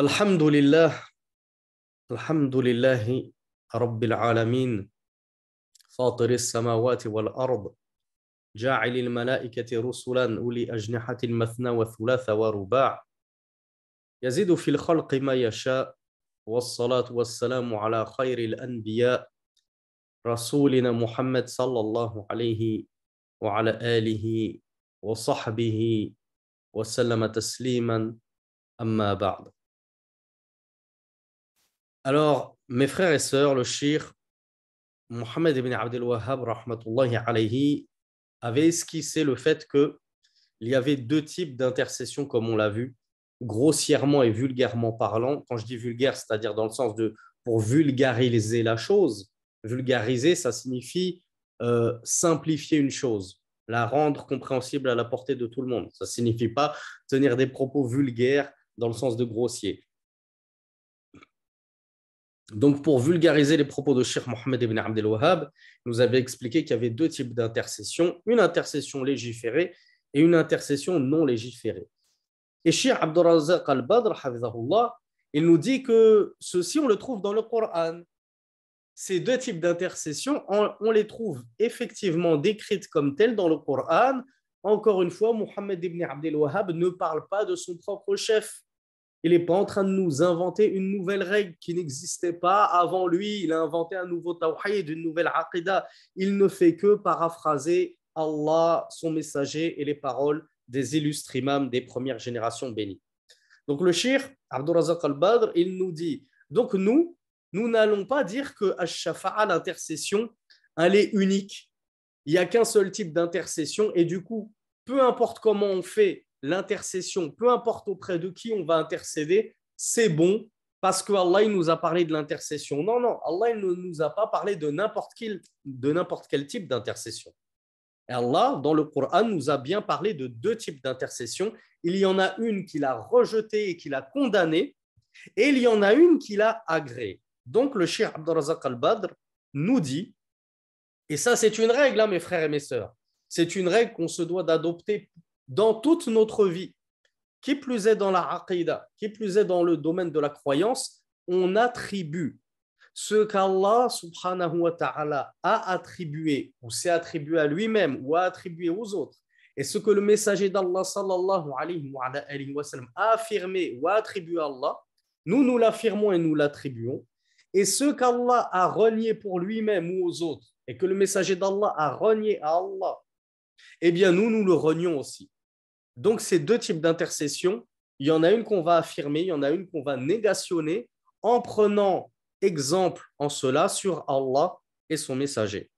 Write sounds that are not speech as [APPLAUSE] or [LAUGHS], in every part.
الحمد لله الحمد لله رب العالمين فاطر السماوات والأرض جاعل الملائكة رسلا أولي أجنحة مثنى وثلاث ورباع يزيد في الخلق ما يشاء والصلاة والسلام على خير الأنبياء رسولنا محمد صلى الله عليه وعلى آله وصحبه وسلم تسليما أما بعد Alors, mes frères et sœurs, le shir Mohammed ibn Abdel Wahhab rahmatullahi alayhi, avait esquissé le fait qu'il y avait deux types d'intercession, comme on l'a vu, grossièrement et vulgairement parlant. Quand je dis vulgaire, c'est-à-dire dans le sens de pour vulgariser la chose. Vulgariser, ça signifie euh, simplifier une chose, la rendre compréhensible à la portée de tout le monde. Ça ne signifie pas tenir des propos vulgaires dans le sens de grossier. Donc, pour vulgariser les propos de Sheikh Mohammed ibn Abdel Wahhab, nous avait expliqué qu'il y avait deux types d'intercession, une intercession légiférée et une intercession non légiférée. Et Sheikh Abdurazaq al-Badr, il nous dit que ceci, on le trouve dans le Coran. Ces deux types d'intercession, on, les trouve effectivement décrites comme telles dans le Coran. Encore une fois, Mohammed ibn Abdel Wahhab ne parle pas de son propre chef. Il n'est pas en train de nous inventer une nouvelle règle qui n'existait pas avant lui. Il a inventé un nouveau tawhid, une nouvelle aqidah. Il ne fait que paraphraser Allah, son messager et les paroles des illustres imams des premières générations bénies. Donc le shir, Abdurazak al-Badr, il nous dit, donc nous, nous n'allons pas dire que Ash-Shafa'a, l'intercession, elle est unique. Il n'y a qu'un seul type d'intercession et du coup, peu importe comment on fait l'intercession, peu importe auprès de qui on va intercéder, c'est bon parce que Allah nous a parlé de l'intercession. Non, non, Allah ne nous a pas parlé de n'importe quel, de n'importe quel type d'intercession. Allah, dans le Coran, nous a bien parlé de deux types d'intercession. Il y en a une qu'il a rejetée et qu'il a condamnée, et il y en a une qu'il a agréée. Donc, le Cheikh Abdurazak al-Badr nous dit, et ça c'est une règle, hein, mes frères et mes sœurs, c'est une règle qu'on se doit d'adopter dans toute notre vie, qui plus est dans la aqidah, qui plus est dans le domaine de la croyance, on attribue ce qu'Allah subhanahu wa ta'ala a attribué ou s'est attribué à lui-même ou a attribué aux autres et ce que le messager d'Allah sallallahu alayhi wa, a affirmé ou attribué à Allah, nous nous l'affirmons et nous l'attribuons. Et ce qu'Allah a renié pour lui-même ou aux autres et que le messager d'Allah a renié à Allah, eh bien nous, nous le renions aussi. Donc, ces deux types d'intercession, il y en a une qu'on va affirmer, il y en a une qu'on va négationner en prenant exemple en cela sur Allah et son messager.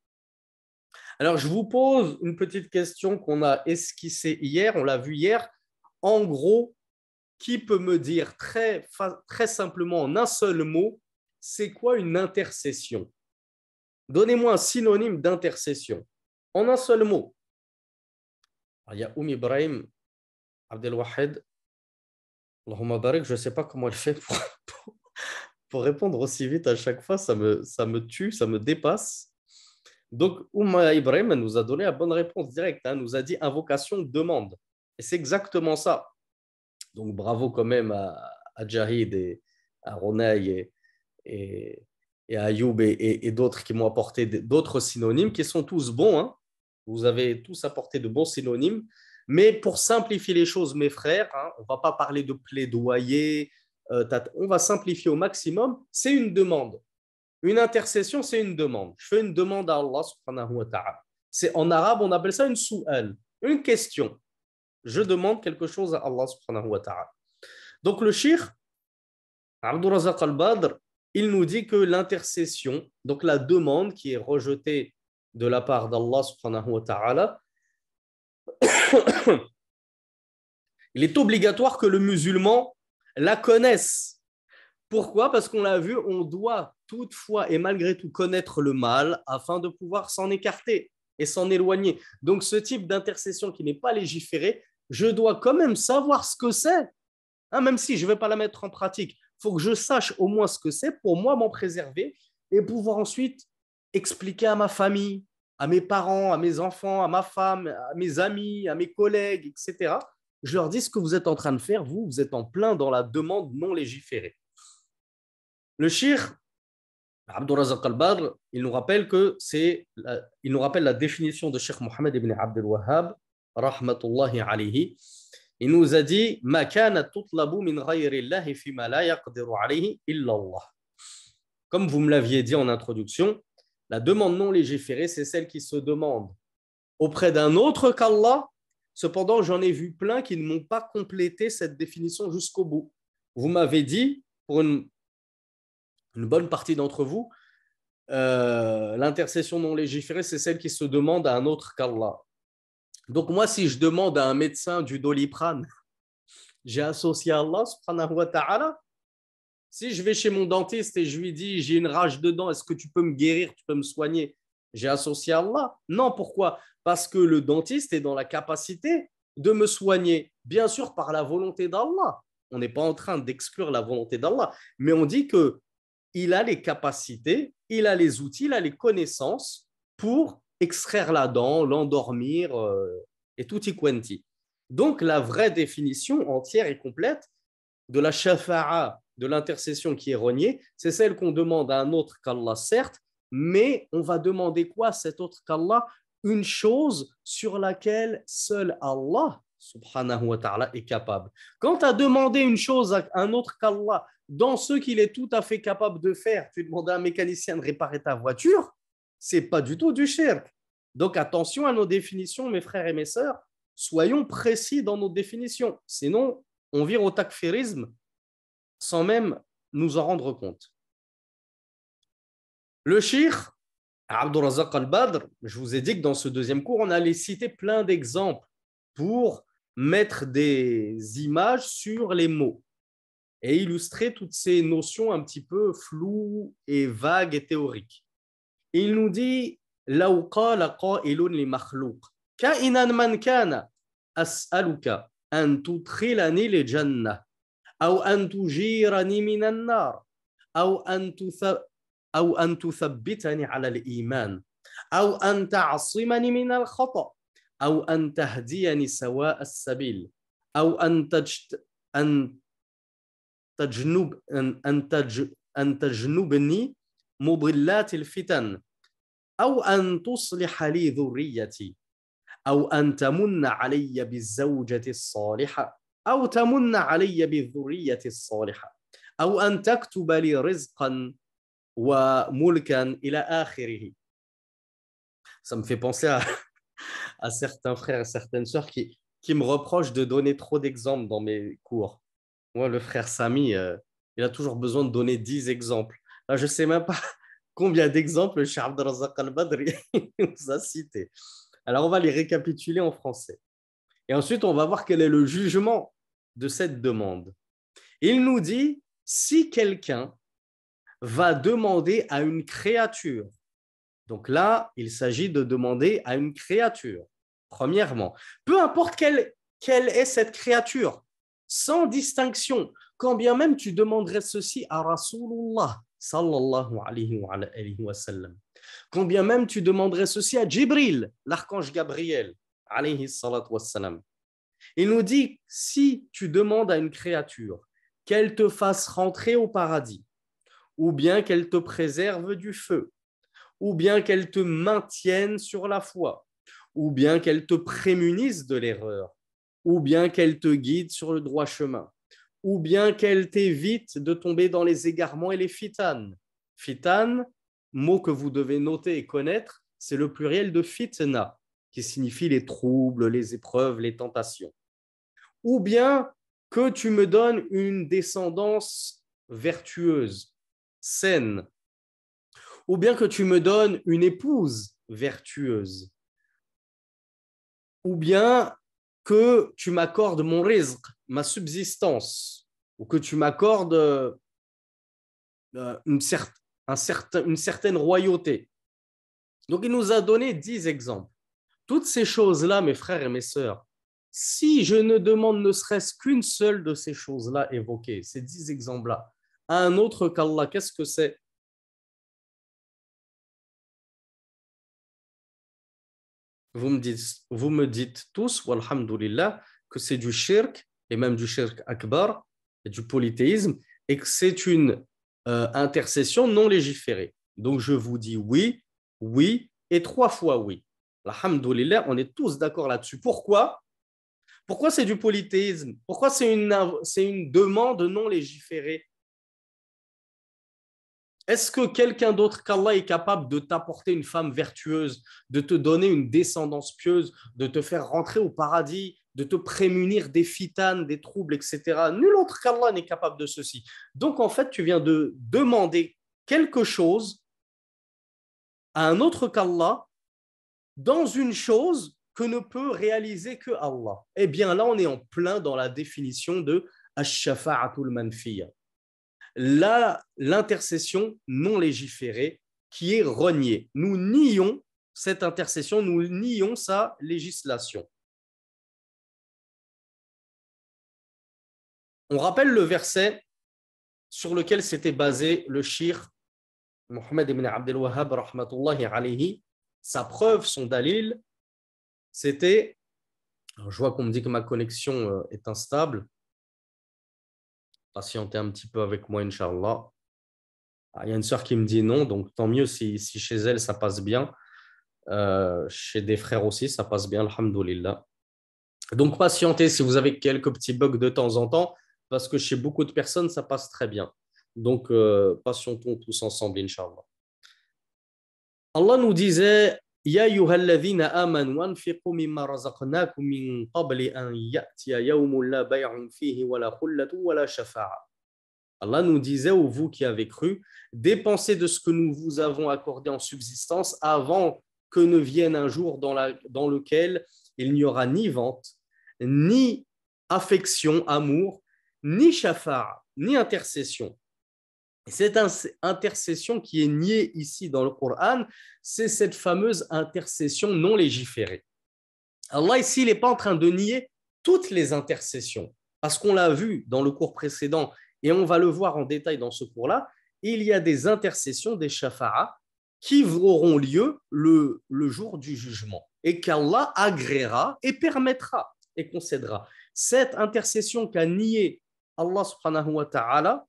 Alors, je vous pose une petite question qu'on a esquissée hier, on l'a vu hier. En gros, qui peut me dire très, très simplement en un seul mot, c'est quoi une intercession? Donnez-moi un synonyme d'intercession. En un seul mot. il y a Oum Ibrahim Abdelwahed, je ne sais pas comment elle fait [LAUGHS] pour, répondre aussi vite à chaque fois, ça me, ça me tue, ça me dépasse. Donc, Ouma Ibrahim nous a donné la bonne réponse directe, hein, nous a dit invocation, demande. Et c'est exactement ça. Donc, bravo quand même à, Jahid et à Ronay et, et, Ayoub et, d'autres qui m'ont apporté d'autres synonymes qui sont tous bons. Hein. Vous avez tous apporté de bons synonymes. Mais pour simplifier les choses, mes frères, hein, on ne va pas parler de plaidoyer, euh, on va simplifier au maximum. C'est une demande. Une intercession, c'est une demande. Je fais une demande à Allah subhanahu wa ta'ala. C'est, en arabe, on appelle ça une su'al, une question. Je demande quelque chose à Allah subhanahu wa ta'ala. Donc le shir, Abdurazak al-Badr, il nous dit que l'intercession, donc la demande qui est rejetée de la part d'Allah subhanahu [COUGHS] il est obligatoire que le musulman la connaisse. Pourquoi? Parce qu'on l'a vu, on doit toutefois et malgré tout connaître le mal afin de pouvoir s'en écarter et s'en éloigner. Donc ce type d'intercession qui n'est pas légiféré, je dois quand même savoir ce que c'est. Hein, même si je ne vais pas la mettre en pratique, faut que je sache au moins ce que c'est pour moi m'en préserver et pouvoir ensuite expliquer à ma famille, à mes parents, à mes enfants, à ma femme, à mes amis, à mes collègues, etc., Je leur dis ce que vous êtes en train de faire, vous, vous êtes en plein dans la demande non légiférée. Le shir, Abdurrazaq al-Badr, il nous rappelle que c'est, il nous rappelle la définition de Sheikh Mohammed ibn Abdel Wahhab, rahmatullahi alayhi. Il nous a dit. Comme vous me l'aviez dit en introduction, la demande non légiférée, c'est celle qui se demande auprès d'un autre qu'Allah. Cependant, j'en ai vu plein qui ne m'ont pas complété cette définition jusqu'au bout. Vous m'avez dit, pour une une bonne partie d'entre vous, euh, l'intercession non légiférée, c'est celle qui se demande à un autre qu'Allah. Donc moi, si je demande à un médecin du doliprane, j'ai associé Allah subhanahu wa ta'ala. Si je vais chez mon dentiste et je lui dis, j'ai une rage dedans, est-ce que tu peux me guérir, tu peux me soigner? J'ai associé Allah Non, pourquoi? Parce que le dentiste est dans la capacité de me soigner, bien sûr par la volonté d'Allah. On n'est pas en train d'exclure la volonté d'Allah, mais on dit que il a les capacités, il a les outils, il a les connaissances pour extraire la dent, l'endormir euh, et tout y quanti. Donc, la vraie définition entière et complète de la shafa'a, de l'intercession qui est reniée, c'est celle qu'on demande à un autre qu'Allah, certes, mais on va demander quoi à cet autre qu'Allah? Une chose sur laquelle seul Allah subhanahu wa ta'ala est capable. Quand tu as demandé une chose à un autre qu'Allah dans ce qu'il est tout à fait capable de faire, tu demandes à un mécanicien de réparer ta voiture, c'est pas du tout du shirk. Donc attention à nos définitions, mes frères et mes sœurs, soyons précis dans nos définitions. Sinon, on vire au takfirisme sans même nous en rendre compte. Le shir, Abdurazak al-Badr, je vous ai dit que dans ce deuxième cours, on allait citer plein d'exemples pour mettre des images sur les mots et illustrer toutes ces notions un petit peu floues et vagues et théoriques. Il nous dit لو قال قائل لمخلوق كائنا من كان أسألك أن تدخلني الجنة أو أن تجيرني من النار أو أن أو أن تثبتني على الإيمان أو أن تعصمني من الخطأ أو أن تهديني سواء السبيل أو أن تجت أن تجنب أن تج أن تجنبني مضلات الفتن أو أن تصلح لي ذريتي أو أن تمن علي بالزوجة الصالحة أو تمن علي بالذرية الصالحة أو أن تكتب لي رزقا وملكا إلى آخره Ça me fait penser à, [LAUGHS] à certains frères et certaines sœurs qui, qui me reprochent de donner trop d'exemples dans mes cours. Moi, le frère Samy, euh, il a toujours besoin de donner 10 exemples. Là, je ne sais même pas [LAUGHS] combien d'exemples Cheikh Abdelrazak al-Badri [LAUGHS] nous a cités. Alors, on va les récapituler en français. Et ensuite, on va voir quel est le jugement de cette demande. Il nous dit, si quelqu'un va demander à une créature, donc là, il s'agit de demander à une créature, premièrement, peu importe quelle, quelle est cette créature, sans distinction, quand bien même tu demanderais ceci à Rasulullah sallallahu alayhi wa, sallam. Quand bien même tu demanderais ceci à Jibril, l'archange Gabriel alayhi salatu wassalam. Il nous dit, si tu demandes à une créature qu'elle te fasse rentrer au paradis, ou bien qu'elle te préserve du feu, ou bien qu'elle te maintienne sur la foi, ou bien qu'elle te prémunisse de l'erreur, ou bien qu'elle te guide sur le droit chemin, ou bien qu'elle t'évite de tomber dans les égarements et les fitanes. Fitan, mot que vous devez noter et connaître, c'est le pluriel de fitna, qui signifie les troubles, les épreuves, les tentations. Ou bien que tu me donnes une descendance vertueuse, saine, ou bien que tu me donnes une épouse vertueuse, ou bien que tu m'accordes mon rizq, ma subsistance, ou que tu m'accordes euh, une, certaine royauté. Donc il nous a donné dix exemples. Toutes ces choses-là, mes frères et mes sœurs, si je ne demande ne serait-ce qu'une seule de ces choses-là évoquées, ces dix exemples-là, à un autre qu'Allah, qu'est-ce que c'est? Vous me dites, vous me dites tous, walhamdulillah, que c'est du shirk, et même du shirk akbar, et du polythéisme, et que c'est une euh, intercession non légiférée. Donc je vous dis oui, oui, et trois fois oui. Alhamdoulilah, on est tous d'accord là-dessus. Pourquoi? Pourquoi c'est du polythéisme? Pourquoi c'est une demande non légiférée? Est-ce que quelqu'un d'autre qu'Allah est capable de t'apporter une femme vertueuse, de te donner une descendance pieuse, de te faire rentrer au paradis, de te prémunir des fitanes, des troubles, etc. Nul autre qu'Allah n'est capable de ceci. Donc en fait, tu viens de demander quelque chose à un autre qu'Allah dans une chose que ne peut réaliser que Allah. Eh bien là, on est en plein dans la définition de ash-shafa'atul manfiya l'intercession non légiférée qui est reniée. Nous nions cette intercession, nous nions sa législation. On rappelle le verset sur lequel s'était basé le shir Mohammed ibn Abdel Wahhab, alayhi, sa preuve, son dalil, c'était, je vois qu'on me dit que ma connexion euh, est instable, patienter un petit peu avec moi, Inch'Allah. Ah, il y a une sœur qui me dit non, donc tant mieux si, chez elle ça passe bien. Euh, chez des frères aussi, ça passe bien, Alhamdulillah. Donc patientez si vous avez quelques petits bugs de temps en temps, parce que chez beaucoup de personnes, ça passe très bien. Donc euh, patientons tous ensemble, Inch'Allah. Allah nous disait Allah nous disait, ou vous qui avez cru, dépensez de ce que nous vous avons accordé en subsistance avant que ne vienne un jour dans, dans lequel il n'y aura ni vente, ni affection, amour, ni shafar, ni intercession. Cette intercession qui est niée ici dans le Coran, c'est cette fameuse intercession non légiférée. Allah ici, il n'est pas en train de nier toutes les intercessions, parce qu'on l'a vu dans le cours précédent, et on va le voir en détail dans ce cours-là, il y a des intercessions, des shafa'as, qui auront lieu le, le jour du jugement, et qu'Allah agréera et permettra et concédera. Cette intercession qu'a nié Allah subhanahu wa ta'ala,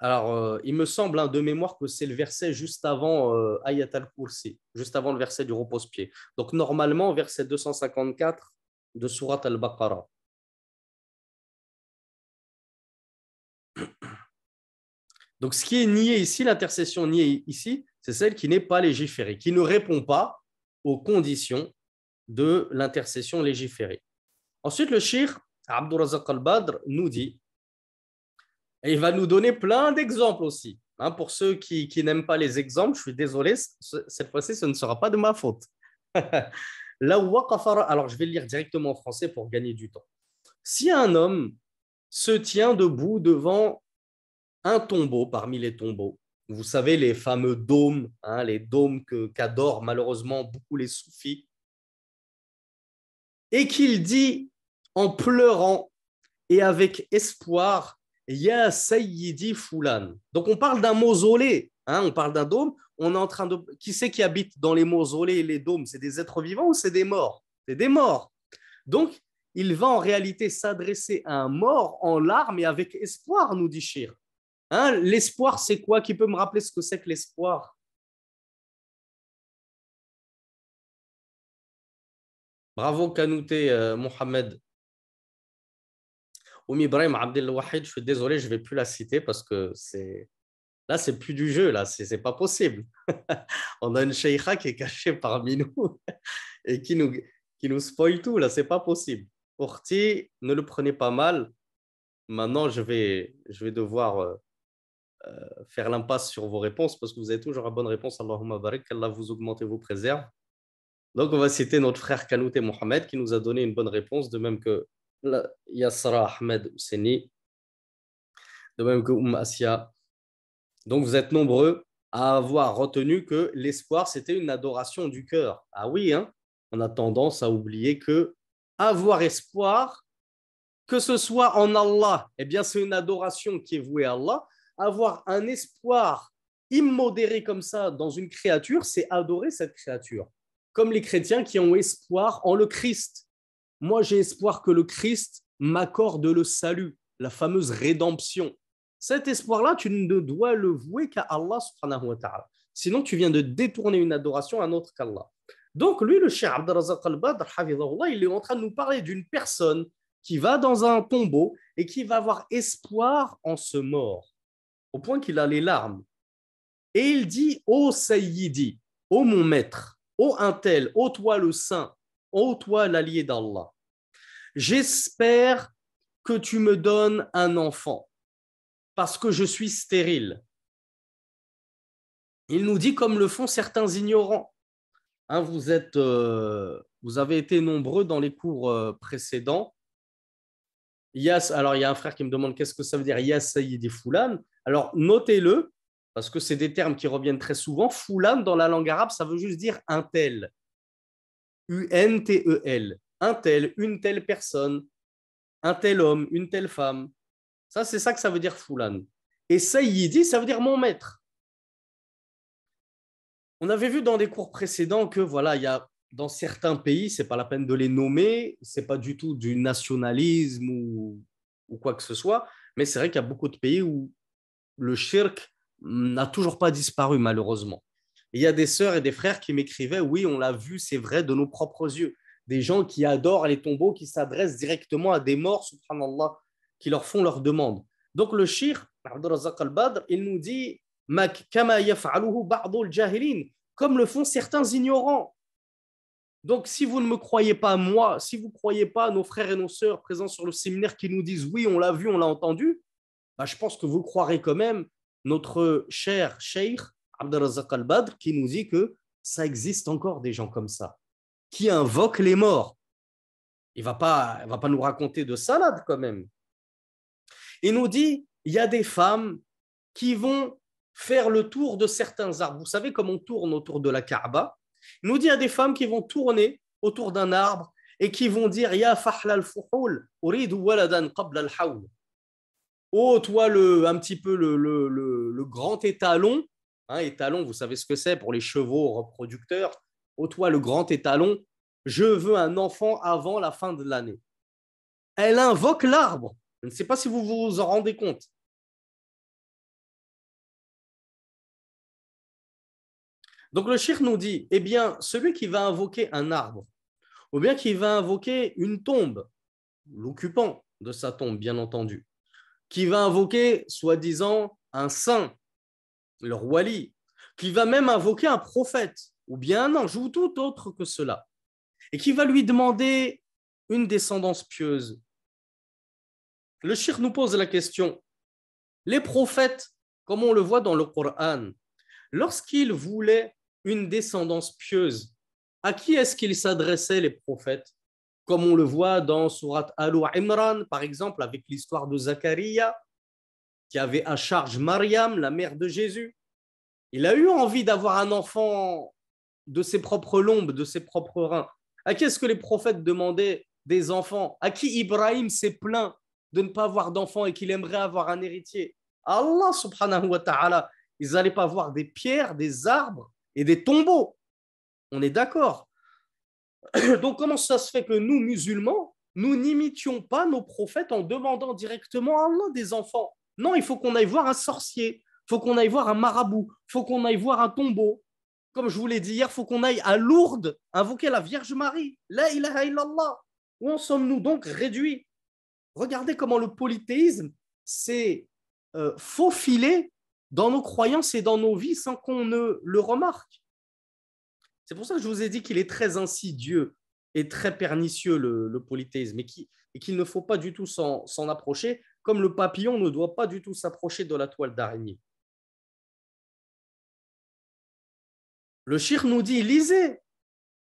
alors, euh, il me semble hein, de mémoire que c'est le verset juste avant euh, Ayat al-Kursi, juste avant le verset du repose-pied. Donc, normalement, verset 254 de Surat al-Baqarah. [COUGHS] Donc, ce qui est nié ici, l'intercession niée ici, c'est celle qui n'est pas légiférée, qui ne répond pas aux conditions de l'intercession légiférée. Ensuite, le shir Abdurazak al-Badr nous dit et il va nous donner plein d'exemples aussi. Hein, pour ceux qui, n'aiment pas les exemples, je suis désolé, cette fois-ci, ce ne sera pas de ma faute. [LAUGHS] Alors, je vais lire directement en français pour gagner du temps. Si un homme se tient debout devant un tombeau parmi les tombeaux, vous savez, les fameux dômes, hein, les dômes qu'adorent malheureusement beaucoup les soufis, et qu'il dit en pleurant et avec espoir Ya Sayyidi Fulan. Donc on parle d'un mausolée, hein, on parle d'un dôme. On est en train de. Qui c'est qui habite dans les mausolées et les dômes? C'est des êtres vivants ou c'est des morts? C'est des morts. Donc il va en réalité s'adresser à un mort en larmes et avec espoir, nous dit Shir. Hein, l'espoir, c'est quoi? Qui peut me rappeler ce que c'est que l'espoir? Bravo Kanouté, euh, Mohamed. Oumi Ibrahim Abdel Wahid, je suis désolé, je ne vais plus la citer parce que c'est là, c'est plus du jeu, là, c'est pas possible. [LAUGHS] On a une sheikha qui est cachée parmi nous [LAUGHS] et qui nous, qui nous spoil tout, là, c'est pas possible. Orti, ne le prenez pas mal. Maintenant, je vais, je vais devoir euh, euh, faire l'impasse sur vos réponses parce que vous avez toujours la bonne réponse. Allahumma barik, qu'Allah vous augmente et vous préserve. Donc, on va citer notre frère Kanouté Mohamed qui nous a donné une bonne réponse, de même que Yassara Ahmed Ouseni, de même que Oum Asia. Donc vous êtes nombreux à avoir retenu que l'espoir, c'était une adoration du cœur. Ah oui, hein on a tendance à oublier que avoir espoir, que ce soit en Allah, eh bien c'est une adoration qui est vouée à Allah. Avoir un espoir immodéré comme ça dans une créature, c'est adorer cette créature. Comme les chrétiens qui ont espoir en le Christ. Moi j'ai espoir que le Christ m'accorde le salut, la fameuse rédemption. Cet espoir-là, tu ne dois le vouer qu'à Allah wa ta'ala. Sinon, tu viens de détourner une adoration à un autre qu'Allah. Donc, lui, le Cheikh Abdelrazak al-Badr, il est en train de nous parler d'une personne qui va dans un tombeau et qui va avoir espoir en ce mort, au point qu'il a les larmes. Et il dit Ô Sayyidi, ô mon maître, ô un tel, ô toi le saint, ô toi l'allié d'Allah, j'espère que tu me donnes un enfant parce que je suis stérile. Il nous dit comme le font certains ignorants. Hein, vous, êtes, euh, vous avez été nombreux dans les cours euh, précédents. Yas, alors, il y a un frère qui me demande qu'est-ce que ça veut dire Sayyidi Foulan? Alors, notez-le, parce que c'est des termes qui reviennent très souvent. Foulan, dans la langue arabe, ça veut juste dire un tel. U-N-T-E-L. Un tel, une telle personne, un tel homme, une telle femme. Ça, c'est ça que ça veut dire Foulan. Et Sayyidi, ça veut dire mon maître. On avait vu dans des cours précédents que voilà, il y a dans certains pays, c'est pas la peine de les nommer, c'est pas du tout du nationalisme ou, ou quoi que ce soit, mais c'est vrai qu'il y a beaucoup de pays où le shirk n'a toujours pas disparu malheureusement. Il y a des sœurs et des frères qui m'écrivaient, oui, on l'a vu, c'est vrai, de nos propres yeux. Des gens qui adorent les tombeaux, qui s'adressent directement à des morts, subhanallah, qui leur font leurs demandes. Donc le shir, al-Badr, il nous dit comme le font certains ignorants. Donc si vous ne me croyez pas moi, si vous ne croyez pas nos frères et nos sœurs présents sur le séminaire qui nous disent oui, on l'a vu, on l'a entendu, bah, je pense que vous croirez quand même notre cher Cheikh Abdelrazak al-Badr qui nous dit que ça existe encore des gens comme ça, qui invoquent les morts. Il ne va, pas, va pas nous raconter de salade quand même. Il nous dit, il y a des femmes qui vont faire le tour de certains arbres. Vous savez comme on tourne autour de la Kaaba? Il nous dit, il y a des femmes qui vont tourner autour d'un arbre et qui vont dire, Ya fahla al-fuhul, uridu waladan qabla al-hawl. Oh, toi, le, un petit peu le, le, le, grand étalon, hein, étalon, vous savez ce que c'est pour les chevaux reproducteurs. Oh, toi, le grand étalon, je veux un enfant avant la fin de l'année. Elle invoque l'arbre. Je ne sais pas si vous vous en rendez compte. Donc le shir nous dit, eh bien, celui qui va invoquer un arbre, ou bien qui va invoquer une tombe, l'occupant de sa tombe, bien entendu, qui va invoquer, soi-disant, un saint, le wali, qui va même invoquer un prophète, ou bien un ange, ou tout autre que cela, et qui va lui demander une descendance pieuse. Le shir nous pose la question, les prophètes, comme on le voit dans le Coran, lorsqu'ils voulaient une descendance pieuse, à qui est-ce qu'ils s'adressaient les prophètes? Comme on le voit dans Surat Al-Imran, par exemple, avec l'histoire de Zacharia, qui avait à charge Mariam, la mère de Jésus. Il a eu envie d'avoir un enfant de ses propres lombes, de ses propres reins. À qui est-ce que les prophètes demandaient des enfants? À qui Ibrahim s'est plaint de ne pas avoir d'enfants et qu'il aimerait avoir un héritier? Allah subhanahu wa ta'ala. Ils n'allaient pas voir des pierres, des arbres et des tombeaux. On est d'accord. [CLEARS THROAT] Donc comment ça se fait que nous, musulmans, nous n'imitions pas nos prophètes en demandant directement à Allah des enfants? Non, il faut qu'on aille voir un sorcier, il faut qu'on aille voir un marabout, il faut qu'on aille voir un tombeau. Comme je vous l'ai dit hier, il faut qu'on aille à Lourdes invoquer la Vierge Marie. La ilaha illallah. Où en sommes-nous donc réduits? Regardez comment le polythéisme s'est euh, faufilé dans nos croyances et dans nos vies sans qu'on ne le remarque. C'est pour ça que je vous ai dit qu'il est très insidieux et très pernicieux, le, polythéisme, et qu'il ne faut pas du tout s'en approcher, le papillon ne doit pas du tout s'approcher de la toile d'araignée. Le shir nous dit, lisez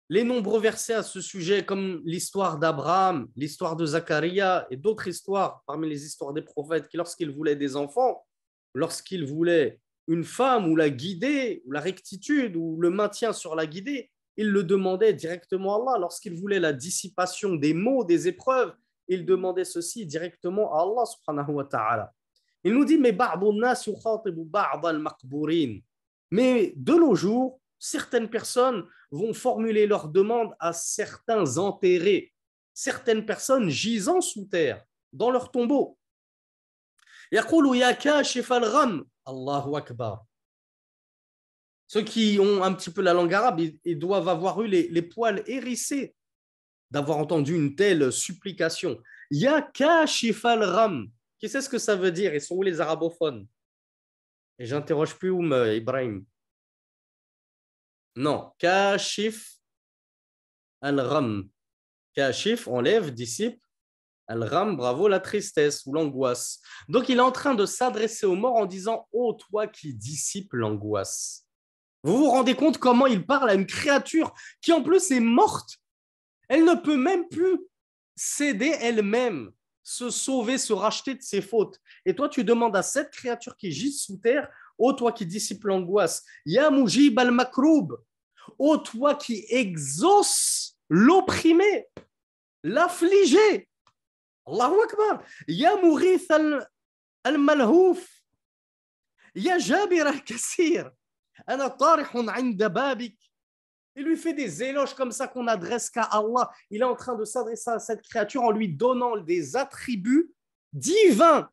les nombreux versets à ce sujet, comme l'histoire d'Abraham, l'histoire de Zacharia et d'autres histoires parmi les histoires des prophètes qui, lorsqu'ils voulaient des enfants, lorsqu'ils voulaient une femme ou la guider, ou la rectitude, ou le maintien sur la guidée, il le demandait directement à Allah. Lorsqu'il voulait la dissipation des maux, des épreuves, il demandait ceci directement à Allah subhanahu wa ta'ala. Il nous dit mais Mais de nos jours, certaines personnes vont formuler leurs demandes à certains enterrés, certaines personnes gisant sous terre dans leur tombeau. Allahu akbar. Ceux qui ont un petit peu la langue arabe, ils, doivent avoir eu les poils hérissés d'avoir entendu une telle supplication. Ya kashif al-ram. Qui sait ce que ça veut dire? Ils sont où les arabophones? Et j'interroge plus Oum Ibrahim. Non, kashif al-ram. Kashif, enlève, disciple. Al-ram, bravo, la tristesse ou l'angoisse. Donc il est en train de s'adresser aux morts en disant Ô toi qui dissipes l'angoisse. Vous vous rendez compte comment il parle à une créature qui en plus est morte Elle ne peut même plus s'aider elle-même, se sauver, se racheter de ses fautes. Et toi, tu demandes à cette créature qui gît sous terre Ô toi qui dissipe l'angoisse, Ya mujib al-makroub, ô toi qui exauce l'opprimé, l'affligé. Allahu Akbar. Ya mourith al-malhouf, Ya jabir al-kassir, ana tarihun babik. Il lui fait des éloges comme ça qu'on adresse qu'à Allah. Il est en train de s'adresser à cette créature en lui donnant des attributs divins.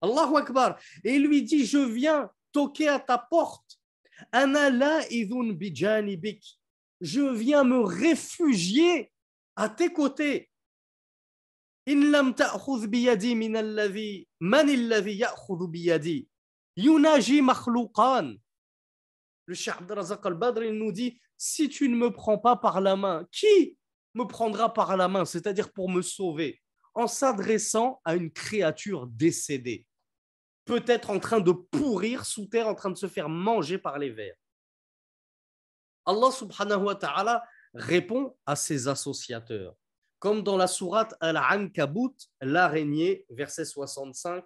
Allahu Akbar. Et il lui dit, je viens toquer à ta porte. Je viens me réfugier à tes côtés. Le Cheikh Abdelrazak al-Badr il nous dit si tu ne me prends pas par la main qui me prendra par la main c'est-à-dire pour me sauver? En s'adressant à une créature décédée peut-être en train de pourrir sous terre, en train de se faire manger par les vers. Allah subhanahu wa ta'ala répond à ses associateurs. Comme dans la sourate Al-Ankabut, l'araignée, verset 65,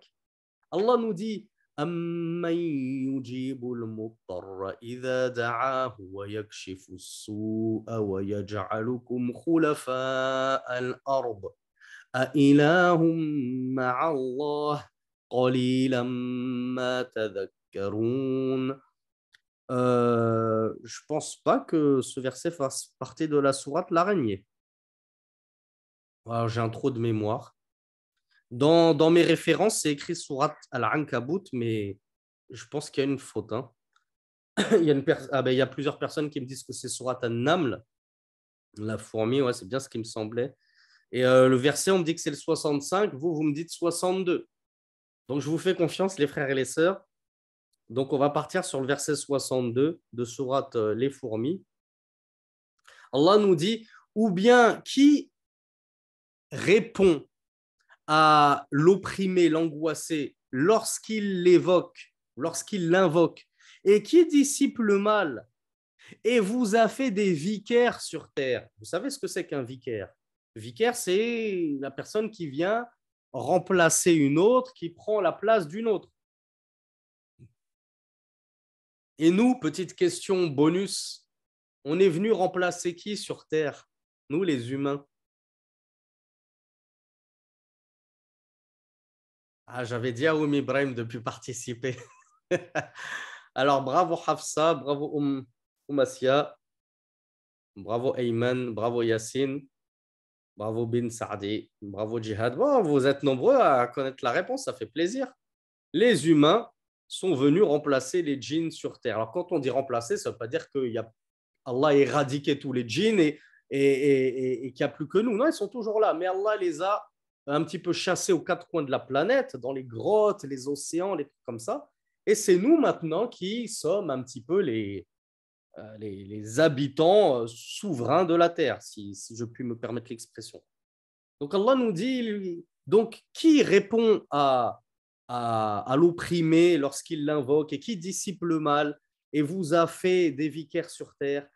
Allah nous dit أَمَّنْ يُجِيبُ الْمُضْطَرَّ إِذَا دَعَاهُ وَيَكْشِفُ السُّوءَ وَيَجْعَلُكُمْ خُلَفَاءَ الْأَرْضِ أَإِلَهٌ مَعَ اللَّهِ euh, je pense pas que ce verset fasse partie de la sourate l'araignée. j'ai un trop de mémoire. Dans, mes références, c'est écrit sourate al-Ankabut, mais je pense qu'il y a une faute. Hein. [COUGHS] il, y a une ah ben, il y a plusieurs personnes qui me disent que c'est sourate al-Naml, la fourmi, ouais, c'est bien ce qui me semblait. Et euh, le verset, on me dit que c'est le 65, vous, vous me dites 62. Donc, je vous fais confiance, les frères et les sœurs. Donc, on va partir sur le verset 62 de Sourate euh, Les fourmis. Allah nous dit ou bien qui répond à l'opprimé, l'angoissé, lorsqu'il l'évoque, lorsqu'il l'invoque, et qui dissipe le mal, et vous a fait des vicaires sur terre? Vous savez ce que c'est qu'un vicaire? Vicaire, c'est la personne qui vient remplacer une autre qui prend la place d'une autre. Et nous, petite question bonus, on est venu remplacer qui sur Terre? Nous, les humains. Ah, j'avais dit à Oumi Ibrahim de plus participer. [LAUGHS] Alors, bravo Hafsa, bravo Oum, bravo Ayman, bravo Yassine. Bravo Bin Saadi, bravo Jihad. vous êtes nombreux à connaître la réponse, ça fait plaisir. Les humains sont venus remplacer les djinns sur Terre. Alors quand on dit remplacer, ça ne veut pas dire que y a... Allah éradiqué tous les djinns et, et, et, qu'il n'y a plus que nous. Non, ils sont toujours là, mais Allah les a un petit peu chassés aux quatre coins de la planète, dans les grottes, les océans, les trucs comme ça. Et c'est nous maintenant qui sommes un petit peu les, euh, les, habitants euh, souverains de la terre, si, je puis me permettre l'expression. Donc Allah nous dit, donc qui répond à, à, l'opprimé lorsqu'il l'invoque et qui dissipe le mal et vous a fait des vicaires sur terre?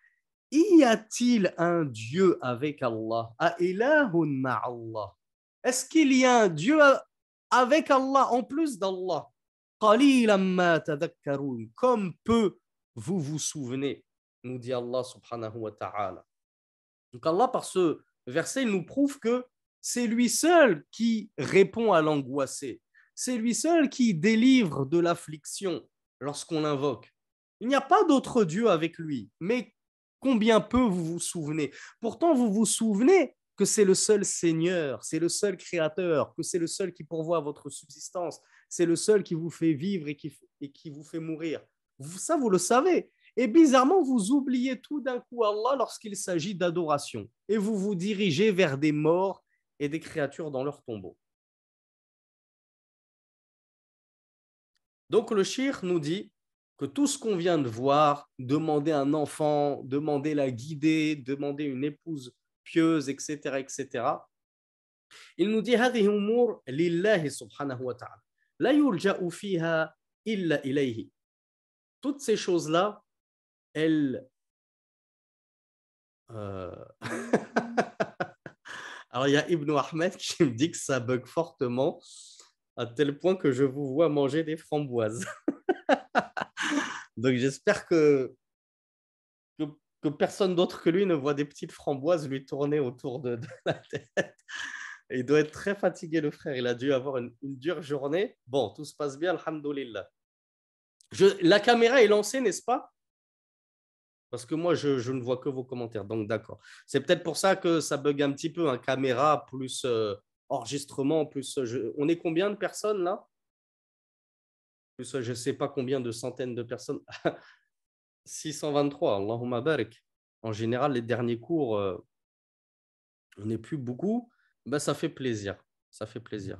Y a-t-il un Dieu avec Allah Est-ce qu'il y a un Dieu avec Allah en plus d'Allah? Comme peu vous vous souvenez nous dit Allah subhanahu wa ta'ala. Donc Allah, par ce verset, il nous prouve que c'est lui seul qui répond à l'angoissé. C'est lui seul qui délivre de l'affliction lorsqu'on l'invoque. Il n'y a pas d'autre Dieu avec lui. Mais combien peu vous vous souvenez Pourtant, vous vous souvenez que c'est le seul Seigneur, c'est le seul Créateur, que c'est le seul qui pourvoit votre subsistance, c'est le seul qui vous fait vivre et qui, et qui vous fait mourir. Ça, vous le savez. Et bizarrement, vous oubliez tout d'un coup Allah lorsqu'il s'agit d'adoration. Et vous vous dirigez vers des morts et des créatures dans leur tombeau. Donc le shir nous dit que tout ce qu'on vient de voir, demander un enfant, demander la guider, demander une épouse pieuse, etc., etc., il nous dit هذه أمور لله سبحانه وتعالى لا يلجأ فيها إلا إليه toutes ces choses-là elles euh... [LAUGHS] alors il y a Ibn Ahmed qui me dit que ça bug fortement à tel point que je vous vois manger des framboises [LAUGHS] Donc j'espère que, que, personne d'autre que lui ne voit des petites framboises lui tourner autour de, la tête. [LAUGHS] il doit être très fatigué, le frère. Il a dû avoir une, dure journée. Bon, tout se passe bien, alhamdoulilah. la caméra est lancée, n'est-ce pas? Parce que moi, je, ne vois que vos commentaires. Donc, d'accord. C'est peut-être pour ça que ça bug un petit peu. Un caméra plus euh, enregistrement, plus. on est combien de personnes là? Je ne sais pas combien de centaines de personnes. [LAUGHS] 623, Allahumma barik. En général, les derniers cours, euh, on n'est plus beaucoup. Ben, ça fait plaisir. Ça fait plaisir.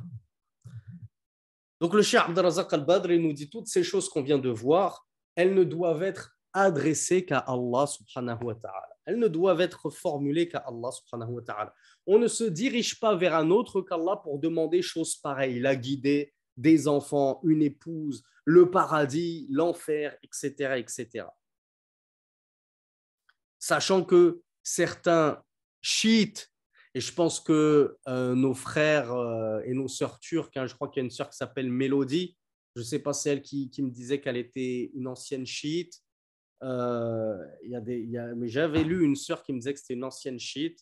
Donc, le Cheikh Abdelrazak al-Badr nous dit toutes ces choses qu'on vient de voir, elles ne doivent être adressées qu'à Allah subhanahu wa ta'ala. Elles ne doivent être formulées qu'à Allah subhanahu wa ta'ala. On ne se dirige pas vers un autre qu'Allah pour demander choses pareilles, la guider, des enfants, une épouse, le paradis, l'enfer, etc., etc. Sachant que certains chiites, et je pense que euh, nos frères euh, et nos sœurs turques, hein, je crois qu'il y a une sœur qui s'appelle Mélodie, je ne sais pas celle qui, qui me disait qu'elle était une ancienne chiite. Euh, y a des, mais j'avais lu une sœur qui me disait que c'était une ancienne chiite.